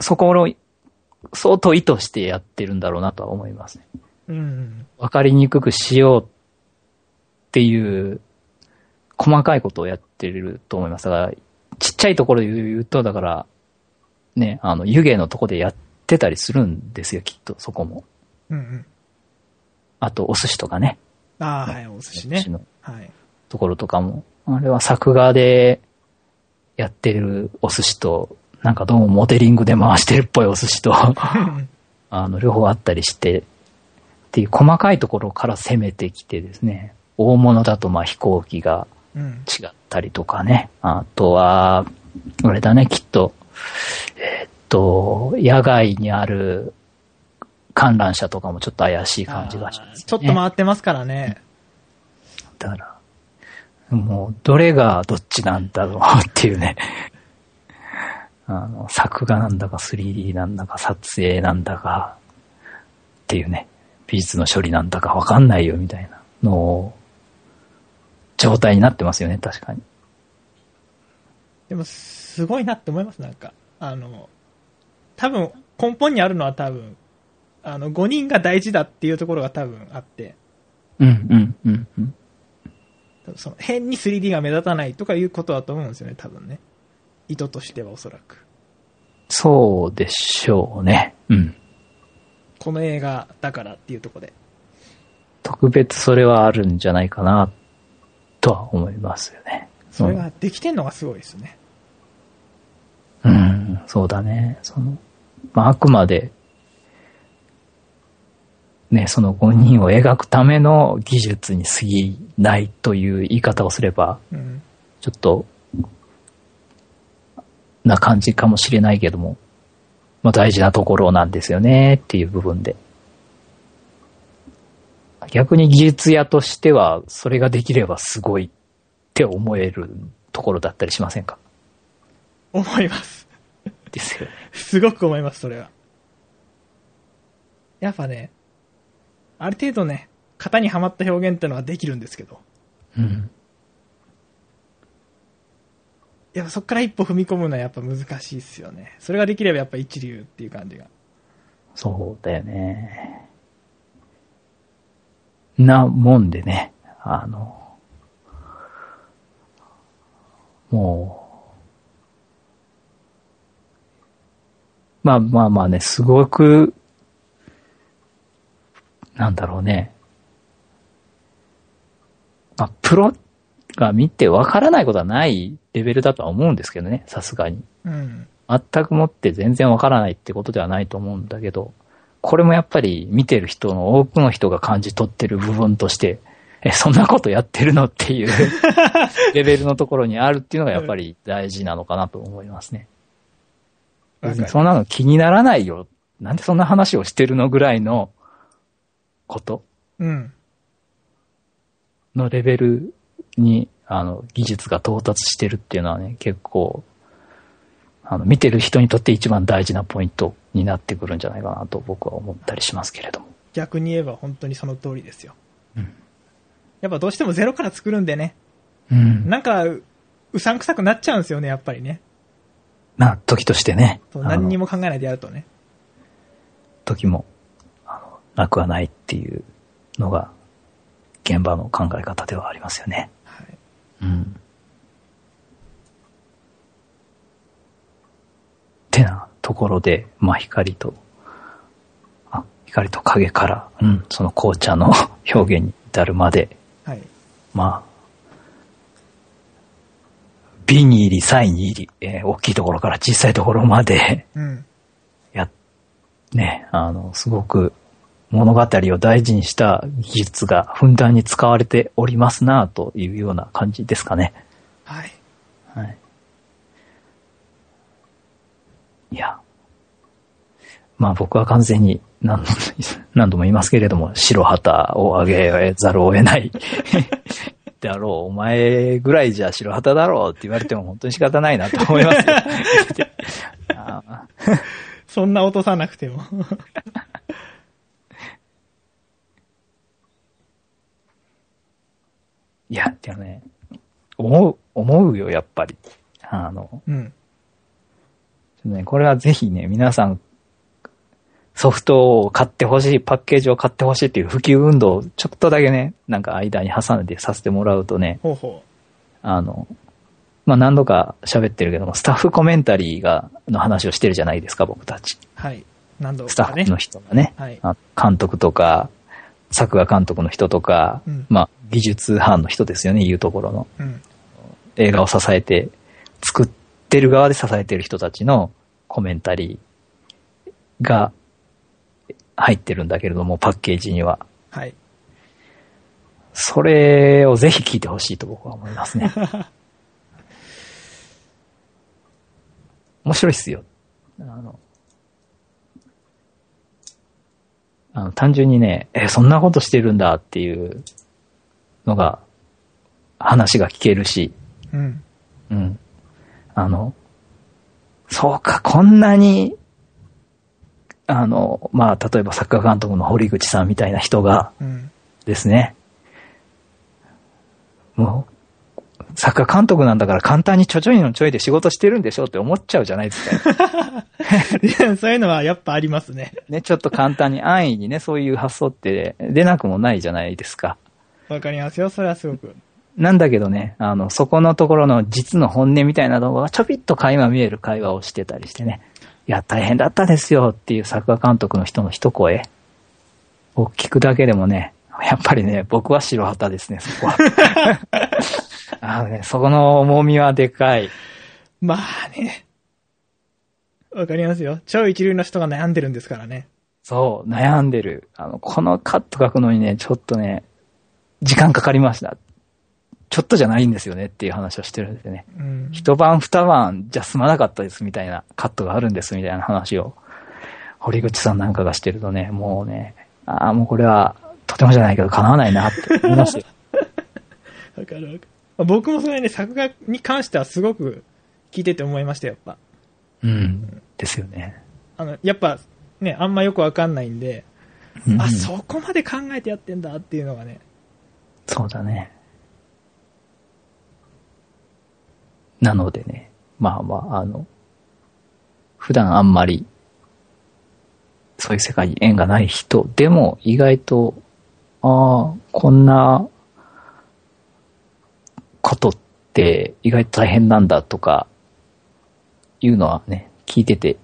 そこを相当意図してやってるんだろうなとは思いますね。うん。わかりにくくしようっていう、細かいことをやってると思います。だから、ちっちゃいところで言うと、だから、ね、あの、湯気のとこでやってたりするんですよ、きっと、そこも。うんうん。あと、お寿司とかね。ああ、はい、お寿司ねお寿司。のはい。ところとかも。あれは作画でやってるお寿司と、なんかどうもモデリングで回してるっぽいお寿司と、あの、両方あったりして、っていう細かいところから攻めてきてですね、大物だとまあ飛行機がうん。違ったりとかね、あとは、あれだね、きっと、えーっと、野外にある観覧車とかもちょっと怪しい感じがします、ね。ちょっと回ってますからね。だから、もう、どれがどっちなんだろうっていうね。あの、作画なんだか 3D なんだか撮影なんだかっていうね、美術の処理なんだかわかんないよみたいなのを、状態になってますよね、確かに。でも、すごいなって思います、なんか。あの、多分、根本にあるのは多分、あの、5人が大事だっていうところが多分あって、うん、うん、うん、うん。その変に 3D が目立たないとかいうことだと思うんですよね、多分ね。意図としてはおそらく。そうでしょうね。うん。この映画だからっていうところで。特別それはあるんじゃないかな、とは思いますよね。それができてんのがすごいですね。うん、そうだね。その、まあ、あくまで、ね、その5人を描くための技術に過ぎないという言い方をすれば、うん。ちょっと、な感じかもしれないけども、まあ大事なところなんですよねっていう部分で。逆に技術屋としては、それができればすごいって思えるところだったりしませんか？思います。ですよね。すごく思います、それは。やっぱね、ある程度ね、型にはまった表現ってのはできるんですけど、うん。やっぱそっから一歩踏み込むのはやっぱ難しいっすよね。それができればやっぱ一流っていう感じが。そうだよね。なもんでね、あの、もう、まあまあまあね、すごく、なんだろうね。まあ、プロが見てわからないことはないレベルだとは思うんですけどね、さすがに。うん。全くもって全然わからないってことではないと思うんだけど、これもやっぱり見てる人の多くの人が感じ取ってる部分として、え、そんなことやってるのっていう レベルのところにあるっていうのがやっぱり大事なのかなと思いますね。別にそんなの気にならないよ。なんでそんな話をしてるのぐらいのこと？うん。のレベルに、あの、技術が到達してるっていうのはね、結構、あの、見てる人にとって一番大事なポイントになってくるんじゃないかなと僕は思ったりしますけれども。逆に言えば本当にその通りですよ。うんやっぱどうしてもゼロから作るんでね、うん。なんか、ううさんくさくなっちゃうんですよね、やっぱりね。まあ、時としてね。そう何にも。も考えないでやるとね。時も、なくはないっていうのが、現場の考え方ではありますよね。はい。うん。ってなところで、まあ光と、あ、光と影から、うん、その紅茶の 表現に至るまで、はい。まあ、美に入り、細に入り、えー大きいところから小さいところまで、うん。や、ね、あの、すごく物語を大事にした技術がふんだんに使われておりますなというような感じですかね。はい。はい。いや。まあ僕は完全に何度 何度も言いますけれども、白旗を上げざるを得ない。だろう、お前ぐらいじゃ白旗だろうって言われても本当に仕方ないなと思いますよ。そんな落とさなくても。いや、でもね、思う、思うよ、やっぱり。あの、うん。ね、これはぜひね、皆さん、ソフトを買ってほしい、パッケージを買ってほしいっていう普及運動をちょっとだけね、なんか間に挟んでさせてもらうとね、ほうほあの、まあ、何度か喋ってるけども、スタッフコメンタリーが、の話をしてるじゃないですか、僕たち。う。はい。何度スタかねッフの。人がね、はい。あ監督とか、作画監督の人とか、うんまあ、技術班の人ですよね、言うところの。うん。映画を支えて、作ってる側で支えてる人たちのコメンタリーが入ってるんだけれども、パッケージには。はい。それをぜひ聞いてほしいと僕は思いますね。面白いっすよ。あの、あの単純にね、え、そんなことしてるんだっていうのが、話が聞けるし、うん。うん。あの、そうか、こんなに、あの、まあ、例えばサッカー監督の堀口さんみたいな人がうん。ですね、もう、サッカー監督なんだから簡単にちょちょいのちょいで仕事してるんでしょって思っちゃうじゃないですか。で そういうのはやっぱありますね。ね、ちょっと簡単に安易にね、そういう発想って出なくもないじゃないですか。わかりますよ。それはすごく。なんだけどね、あの、そこのところの実の本音みたいな動画がちょびっと垣間見える会話をしてたりしてね、いや、大変だったですよっていう作画監督の人の一声を聞くだけでもね、やっぱりね、僕は白旗ですね、そこは。あのね、そこの重みはでかい。まあね。わかりますよ。超一流の人が悩んでるんですからね。そう、悩んでる。あの、このカット書くのにね、ちょっとね、時間かかりました。ちょっとじゃないんですよねっていう話をしてるんですよね。うん。一晩二晩じゃ済まなかったですみたいなカットがあるんですみたいな話を、堀口さんなんかがしてるとね、もうね、ああ、もうこれはとてもじゃないけど叶わないなって思いますよ。わかるわかる。まあ僕もそれね、作画に関してはすごく聞いてて思いましたよ、やっぱ。うん。ですよね。あの、やっぱね、あんまよくわかんないんで、うんあ、そこまで考えてやってんだっていうのがね、そうだね。なのでね、まあまあ、あの、普段あんまり、そういう世界に縁がない人でも意外と、ああ、こんなことって意外と大変なんだとか、いうのはね、聞いてて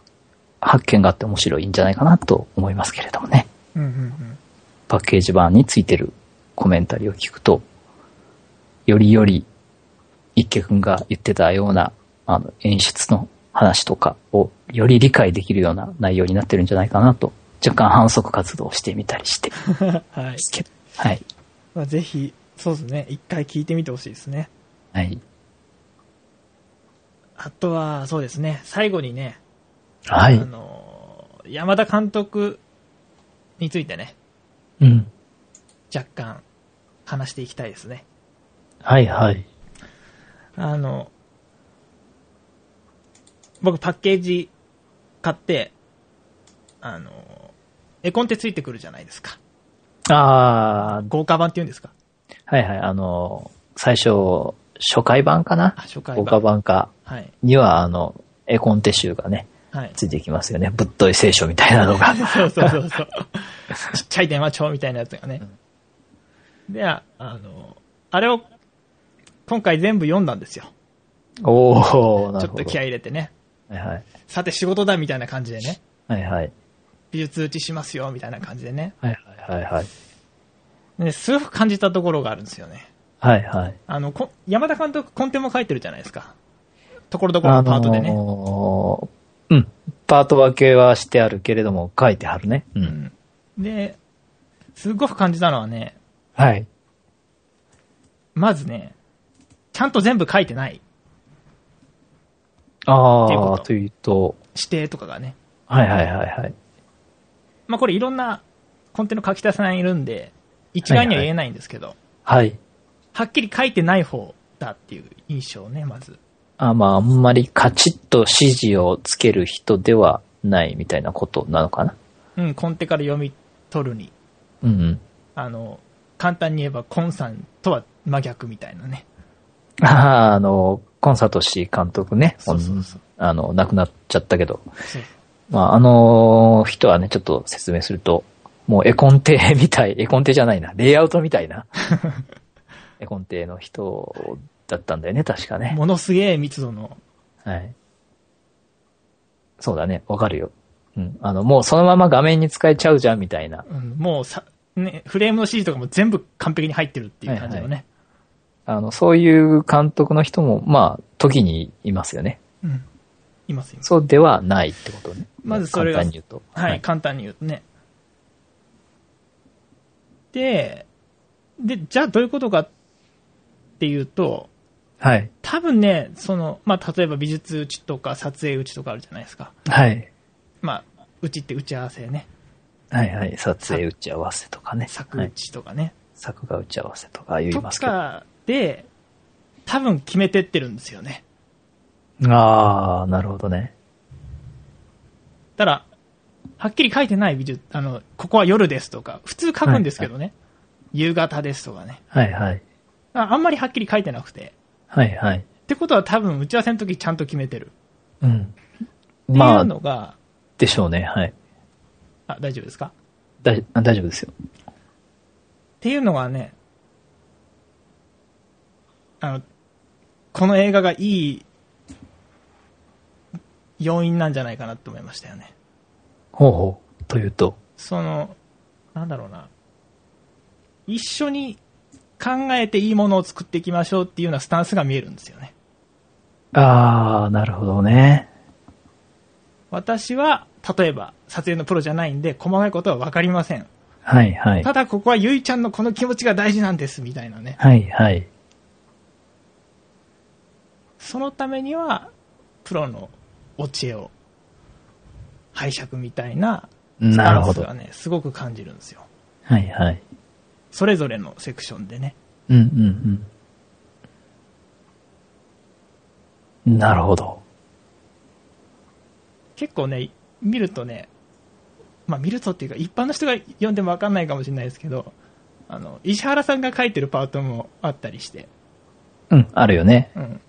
発見があって面白いんじゃないかなと思いますけれどもね。うんうんうん。パッケージ版についてるコメンタリーを聞くと、よりより、一家くんが言ってたような、あの、演出の話とかをより理解できるような内容になってるんじゃないかなと、若干反則活動をしてみたりして はい。はい。まあ、ぜひ、そうですね、一回聞いてみてほしいですね。はい。あとは、そうですね、最後にね、あはい。の、山田監督についてね、うん。若干話していきたいですね。はいはい。あの、僕パッケージ買って、あの、絵コンテついてくるじゃないですか。あ豪華版っていうんですかー、はいはい。あの、最初、初回版かな？あ、初回豪華版。版かはい。には、あの、絵コンテ集がね、はい。ついてきますよね。ぶっとい聖書みたいなのが。そうそうそうそう。ちっちゃい電話帳みたいなやつがね。で、ああの、あれを今回全部読んだんですよ。おー、なるほど。ちょっと気合い入れてね。はいはい。さて仕事だみたいな感じでね。はいはい。美術打ちしますよみたいな感じでね。はいはいはいはい。ねすごく感じたところがあるんですよね。はいはい。あの、こ山田監督、コンテも書いてるじゃないですか。ところどころのパートでね。のーうん。パート分けはしてあるけれども、書いてあるね。う。うんんで、すごく感じたのはね、はい。まずね、ちゃんと全部書いてないあっていうことあ、というと、指定とかがね。はいはいはいはい。まあこれいろんなコンテの書き手さんいるんで、一概には言えないんですけど、はい。はっきり書いてない方だっていう印象ね、まず。あまあ、あんまりカチッと指示をつける人ではないみたいなことなのかな。うん、コンテから読み取るに。うんうん。あの、簡単に言えばコンさんとは真逆みたいなね。ああ、あの、コンサート氏監督ね。そうそうそうあの、亡くなっちゃったけど。まあ、あの人はね、ちょっと説明すると、もう絵コンテみたい、絵コンテじゃないな、レイアウトみたいな、絵コンテの人だったんだよね、確かね。ものすげえ密度の、はい。そうだね、わかるよ。うん。あの、もうそのまま画面に使えちゃうじゃん、みたいな。うん、もうさ、ね、フレームの指示とかも全部完璧に入ってるっていう感じのね。あの、そういう監督の人も、まあ、時にいますよね。うん。います、います。そうではないってことね。まずそれが簡単に言うと。はい、簡単に言うとね。で、で、じゃあどういうことかっていうと、はい。多分ね、その、まあ、例えば美術打ちとか撮影打ちとかあるじゃないですか。はい。まあ、打ちって打ち合わせね。はいはい。撮影打ち合わせとかね。作打はいちとかね。作画打ち合わせとか言いとますけど。かで、多分決めてってるんですよね。ああ、なるほどね。ただ、はっきり書いてない美術、あの、ここは夜ですとか、普通書くんですけどね。夕方ですとかね。はいはい。ああんまりはっきり書いてなくて。はいはい。ってことは多分打ち合わせの時ちゃんと決めてる。うん。っていまあう、のが、でしょうね。はい。あ、大丈夫ですか？大あ大丈夫ですよ。っていうのがね、あの、この映画がいい要因なんじゃないかなって思いましたよね。ほうほう。というと。その、なんだろうな。一緒に考えていいものを作っていきましょうっていうようなスタンスが見えるんですよね。ああ、なるほどね。私は、例えば、撮影のプロじゃないんで、細かいことはわかりません。はいはい。ただ、ここはゆいちゃんのこの気持ちが大事なんです、みたいなね。はいはい。そのためには、プロのお知恵を拝借みたいなスタなるほど。はンスがね、すごく感じるんですよ。いはい。それぞれのセクションでね。うんうんうん。なるほど。結構ね、見るとね、まあ見るとっていうか、一般の人が読んでもわかんないかもしれないですけど、あの、石原さんが書いてるパートもあったりして、うん、あるよね。うん。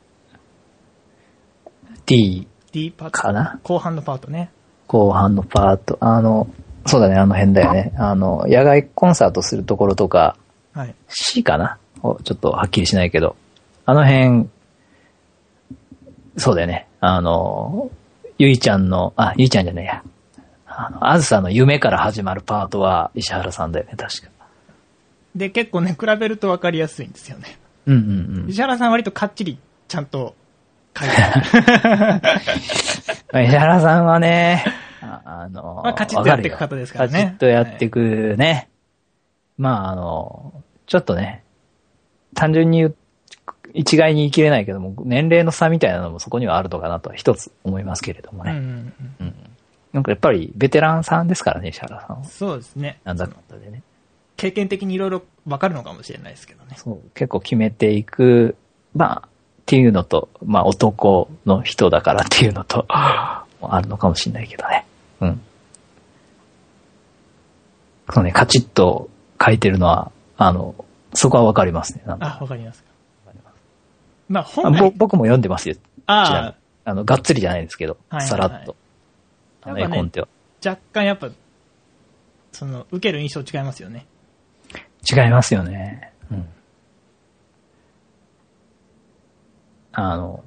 D D パート、かな？後半のパートね。後半のパート。あの、そうだね、あの辺だよね。あの、野外コンサートするところとか、はい。C かな？おちょっとはっきりしないけど、あの辺、そうだよね。あの、ゆいちゃんの、あ、ゆいちゃんじゃねえや。あの、あずさの夢から始まるパートは石原さんだよね、確か。で、結構ね、比べるとわかりやすいんですよね。うんうんうん。石原さんは割とかっちりちゃんと書いてある。石原さんはね、ああの、まあカチッとやっていく方ですからねカチッとやっていくね。まあ、あの、ちょっとね、単純に言う一概に言い切れないけども、年齢の差みたいなのもそこにはあるのかなとは一つ思いますけれどもね。うんうんうんうんなんかやっぱりベテランさんですからね、石原さんは。そうですね。なんだかんだでね。経験的にいろいろわかるのかもしれないですけどね。そう、結構決めていく、まあ、っていうのと、まあ男の人だからっていうのと、あるのかもしれないけどね。うん。そうね、カチッと書いてるのは、あの、そこはわかりますね。なんかあ、わかりますか。まあ、あ本来、ぼ僕も読んでますよ。ちなみにああの、がっつりじゃないですけど、はいはいはいさらっと。あの、絵コンテは。あ、若干やっぱ、その、受ける印象違いますよね。違いますよね。うん。あの、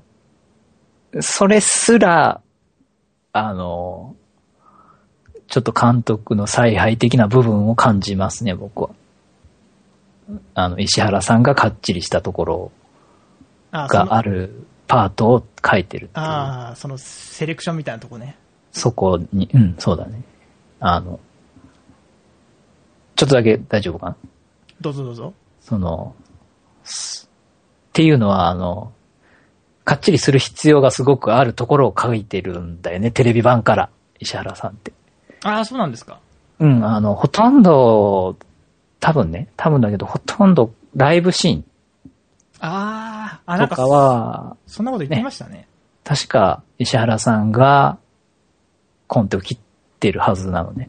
それすら、あの、ちょっと監督の采配的な部分を感じますね、僕は。あの、石原さんがかっちりしたところがあるパートを書いてる。ああ、その、セレクションみたいなとこね。そこに、うん、そうだね。あの、ちょっとだけ大丈夫かな？どうぞどうぞ。その、すっていうのは、あの、かっちりする必要がすごくあるところを書いてるんだよね、テレビ版から、石原さんって。ああ、そうなんですか。うん、あの、ほとんど、多分ね、多分だけど、ほとんどライブシああ、あ、なんかは、そんなこと言ってましたね。確か石原さんがコンテを切ってるはずなのね。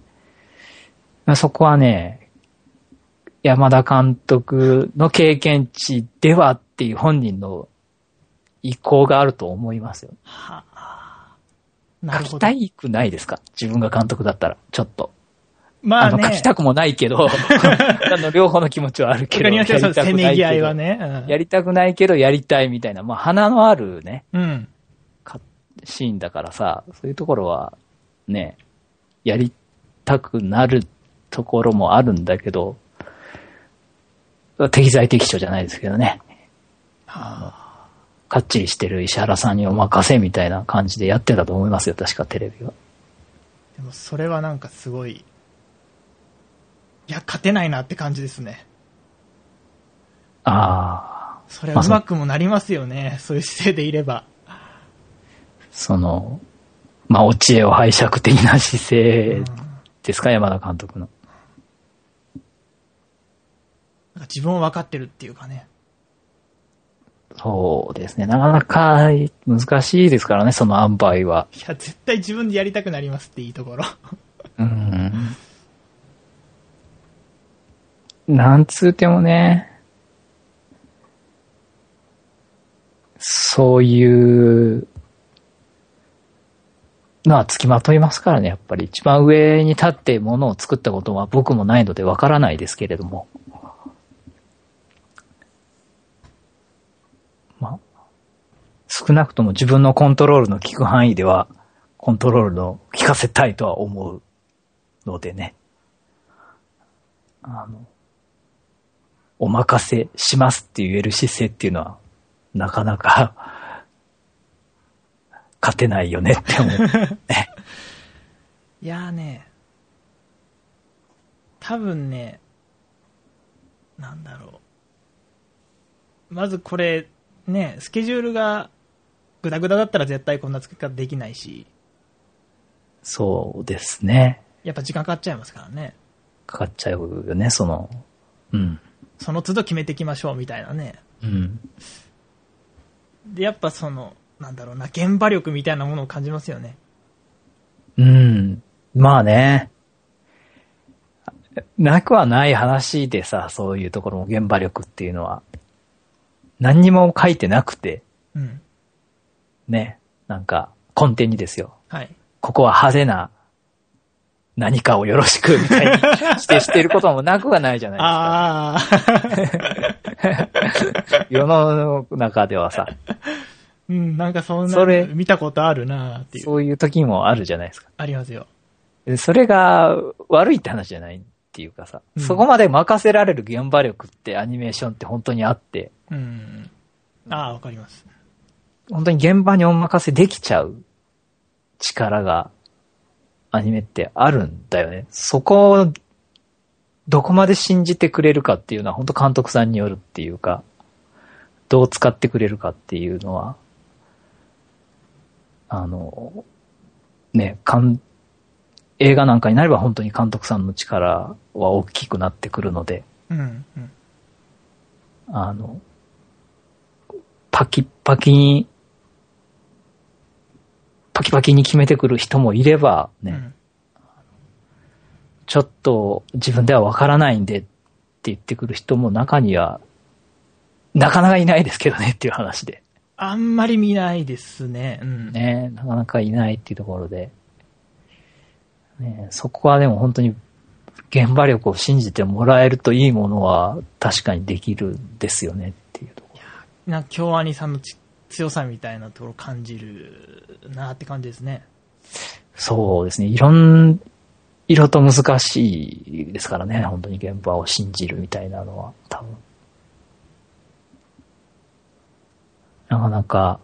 そこはね、山田監督の経験値ではっていう本人の意向があると思いますよ。はあ。な書るほど。きたいくないですか？自分が監督だったら、ちょっと。あの、まあね。書きたくもないけど、あの、両方の気持ちはあるけど、やりたくないけど、ね。やりたくないけど、やりたいみたいな、まあ、花のあるね、うん。シーンだからさ、そういうところは、ね、やりたくなるところもあるんだけど、適材適所じゃないですけどね。はかっちりしてる石原さんにお任せみたいな感じでやってたと思いますよ、確かテレビは。あ。でもそれはなんかすごい、いや、勝てないなって感じですね。ああ、それはうまくもなりますよね。そういう姿勢でいれば。その、まあ、お知恵を拝借的な姿勢うんですか、山田監督の。なんか自分を分かってるっていうかね。そうですね。なかなか難しいですからね、その塩梅は。いや、絶対自分でやりたくなりますっていいところ。うん。なんつうてもね、そういうのは付きまといますからね、やっぱり。一番上に立ってものを作ったことは僕もないのでわからないですけれども。まあ、少なくとも自分のコントロールの効く範囲では、コントロールの効かせたいとは思うのでね。あの、お任せしますって言える姿勢っていうのは、なかなか、勝てないよねって思う。ねいやーね、多分ね、なんだろう。まずこれ、ね、スケジュールがグダグダだったら絶対こんな作り方できないし、そうですね。やっぱ時間かかっちゃいますからね。かかっちゃうよね、その、うん。その都度決めていきましょうみたいなね。うん。で、やっぱその、なんだろうな、現場力みたいなものを感じますよね。うん。まあね。なくはない話でさ、そういうところも現場力っていうのは。何にも書いてなくて、うん。ね。なんか、根底にですよ。はい。ここは派手な何かをよろしくみたいに 指定していることもなくはないじゃないああ、ですか。世の中ではさ、うん、なんかそんなそれ見たことあるなっていう。そういう時もあるじゃないですか。ありますよ。でそれが悪いって話じゃないっていうかさ、うんそこまで任せられる現場力ってアニメーションって本当にあって、うん。ああ、わかります。本当に現場にお任せできちゃう力がアニメってあるんだよね。そこをどこまで信じてくれるかっていうのは本当監督さんによるっていうか、どう使ってくれるかっていうのは、あの、ね、監映画なんかになれば本当に監督さんの力は大きくなってくるので、うん、うん。あの、パキッパキに、パキパキに決めてくる人もいればね、うんちょっと自分ではわからないんでって言ってくる人も中には、なかなかいないですけどねっていう話で。あんまり見ないですね。うん。ね、なかなかいないっていうところで。ね、そこはでも本当に現場力を信じてもらえるといいものは確かにできるんですよねっていうところ。なんか京アニさんのち強さみたいなところを感じるなって感じですね。そうですね。いろん、色と難しいですからね。本当に現場を信じるみたいなのは、多分。なかなか、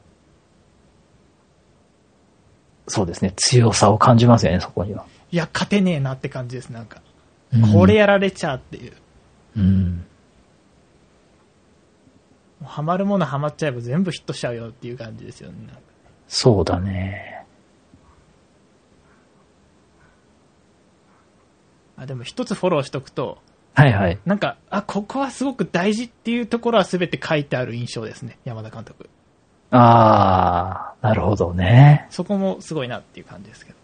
そうですね。強さを感じますよね、そこには。いや、勝てねえなって感じです、なんか。うんこれやられちゃうっていう。うん。ハマるものハマっちゃえば全部ヒットしちゃうよっていう感じですよね。そうだね。あでも一つフォローしとくと、はいはい。なんか、あ、ここはすごく大事っていうところは全て書いてある印象ですね、山田監督。あー、なるほどね。そこもすごいなっていう感じですけど。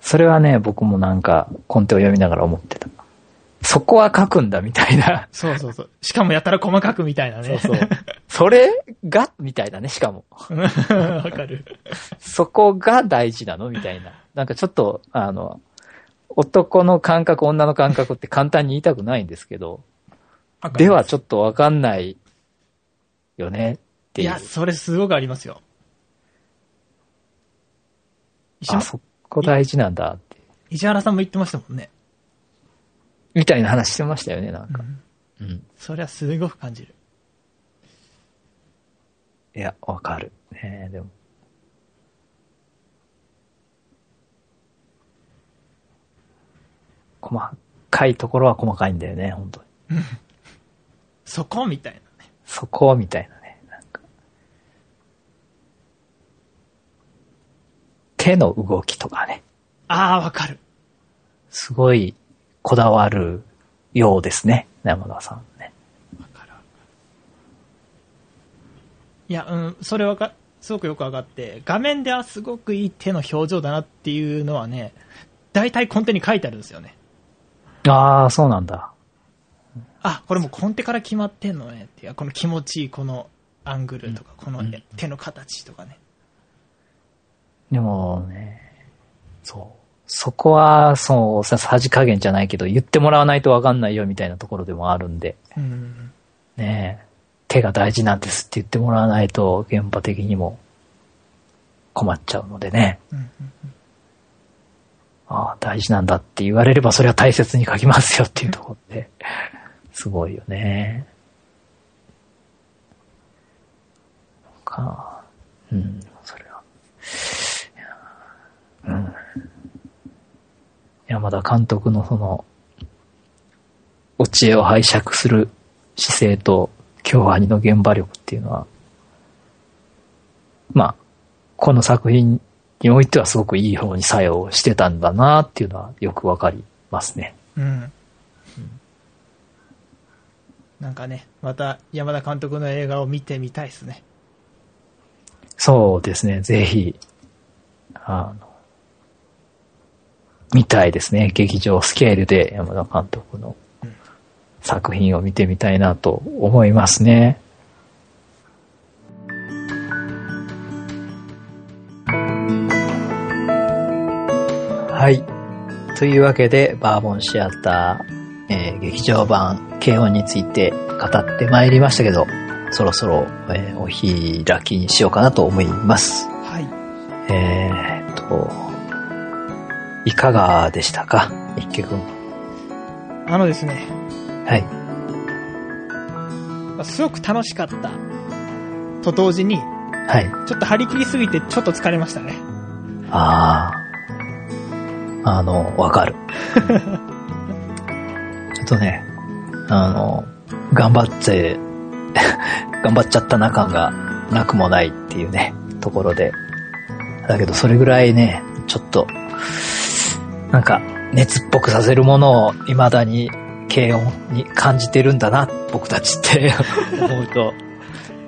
それはね、僕もなんか、コンテを読みながら思ってた。そこは書くんだ、みたいな。そうそうそう。しかもやたら細かくみたいなね。そうそう。それがみたいなね、しかも。わかる。そこが大事なのみたいな。なんかちょっと、あの、男の感覚、女の感覚って簡単に言いたくないんですけど、ではちょっとわかんないよねっていう。いや、それすごくありますよ。石あ、原そこ大事なんだって。石原さんも言ってましたもんね。みたいな話してましたよね、なんか。うん。それはすごく感じる。いや、わかる。ねえでも。細かいところは細かいんだよね、本当に。そこみたいなね。そこみたいなね。なんか手の動きとかね。ああ、わかる。すごいこだわるようですね、山田さんね。わかるわかる。いや、うん、それわか、すごくよくわかって、画面ではすごくいい手の表情だなっていうのはね、大体コンテに書いてあるんですよね。ああ、そうなんだ。あ、これもうコンテから決まってんのねっていう、この気持ちいいこのアングルとか、このうん手の形とかね。でもね、そう。そこは、そう、さ、さじ加減じゃないけど、言ってもらわないとわかんないよみたいなところでもあるんで、うん。ねえ、手が大事なんですって言ってもらわないと、現場的にも困っちゃうのでね。うんうんああ、大事なんだって言われれば、それは大切に書きますよっていうところで、すごいよね。か、うん、それは。うん。山田監督のその、お知恵を拝借する姿勢と、京アニの現場力っていうのは、まあ、この作品においてはすごくいい方に作用してたんだなっていうのはよくわかりますね。うん。なんかね、また山田監督の映画を見てみたいですね。そうですね、ぜひ、あの、見たいですね。劇場スケールで山田監督のうん作品を見てみたいなと思いますね。はい。というわけで、バーボンシアター、えー劇場版、軽音について語ってまいりましたけど、そろそろ、えーお開きにしようかなと思います。はい。えーっと、いかがでしたか？一家くん。あのですね、はい。まあすごく楽しかったと同時に、はい。ちょっと張り切りすぎてちょっと疲れましたね。ああ。あの、わかる。ちょっとね、あの、頑張って、頑張っちゃったな感がなくもないっていうね、ところで。だけどそれぐらいね、ちょっと、なんか、熱っぽくさせるものを未だに軽音に感じてるんだな、僕たちって思うと、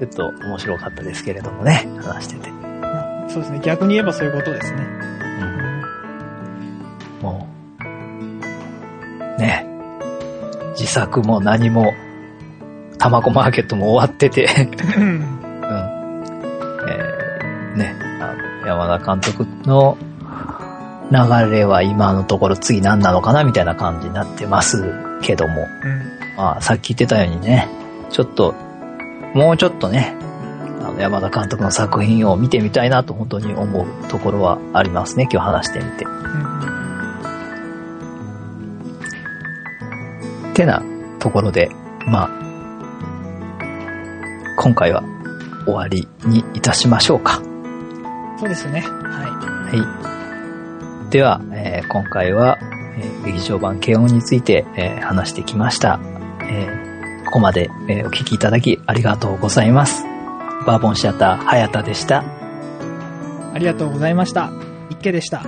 ちょっと面白かったですけれどもね、話してて。まあそうですね、逆に言えばそういうことですね。もう、ね、自作も何も、タマコマーケットも終わってて、うん。うん。えーね、あの、山田監督の流れは今のところ次何なのかなみたいな感じになってますけども、うん。まあ、さっき言ってたようにね、ちょっと、もうちょっとね、あの山田監督の作品を見てみたいなと本当に思うところはありますね、今日話してみて。うんてなところで、まあ、今回は終わりにいたしましょうか。そうですよね。ははい。では、えー今回は、えー劇場版軽音について、えー話してきました。えーここまで、えーお聞きいただきありがとうございます。バーボンシアター、早田でした。ありがとうございました。一家でした。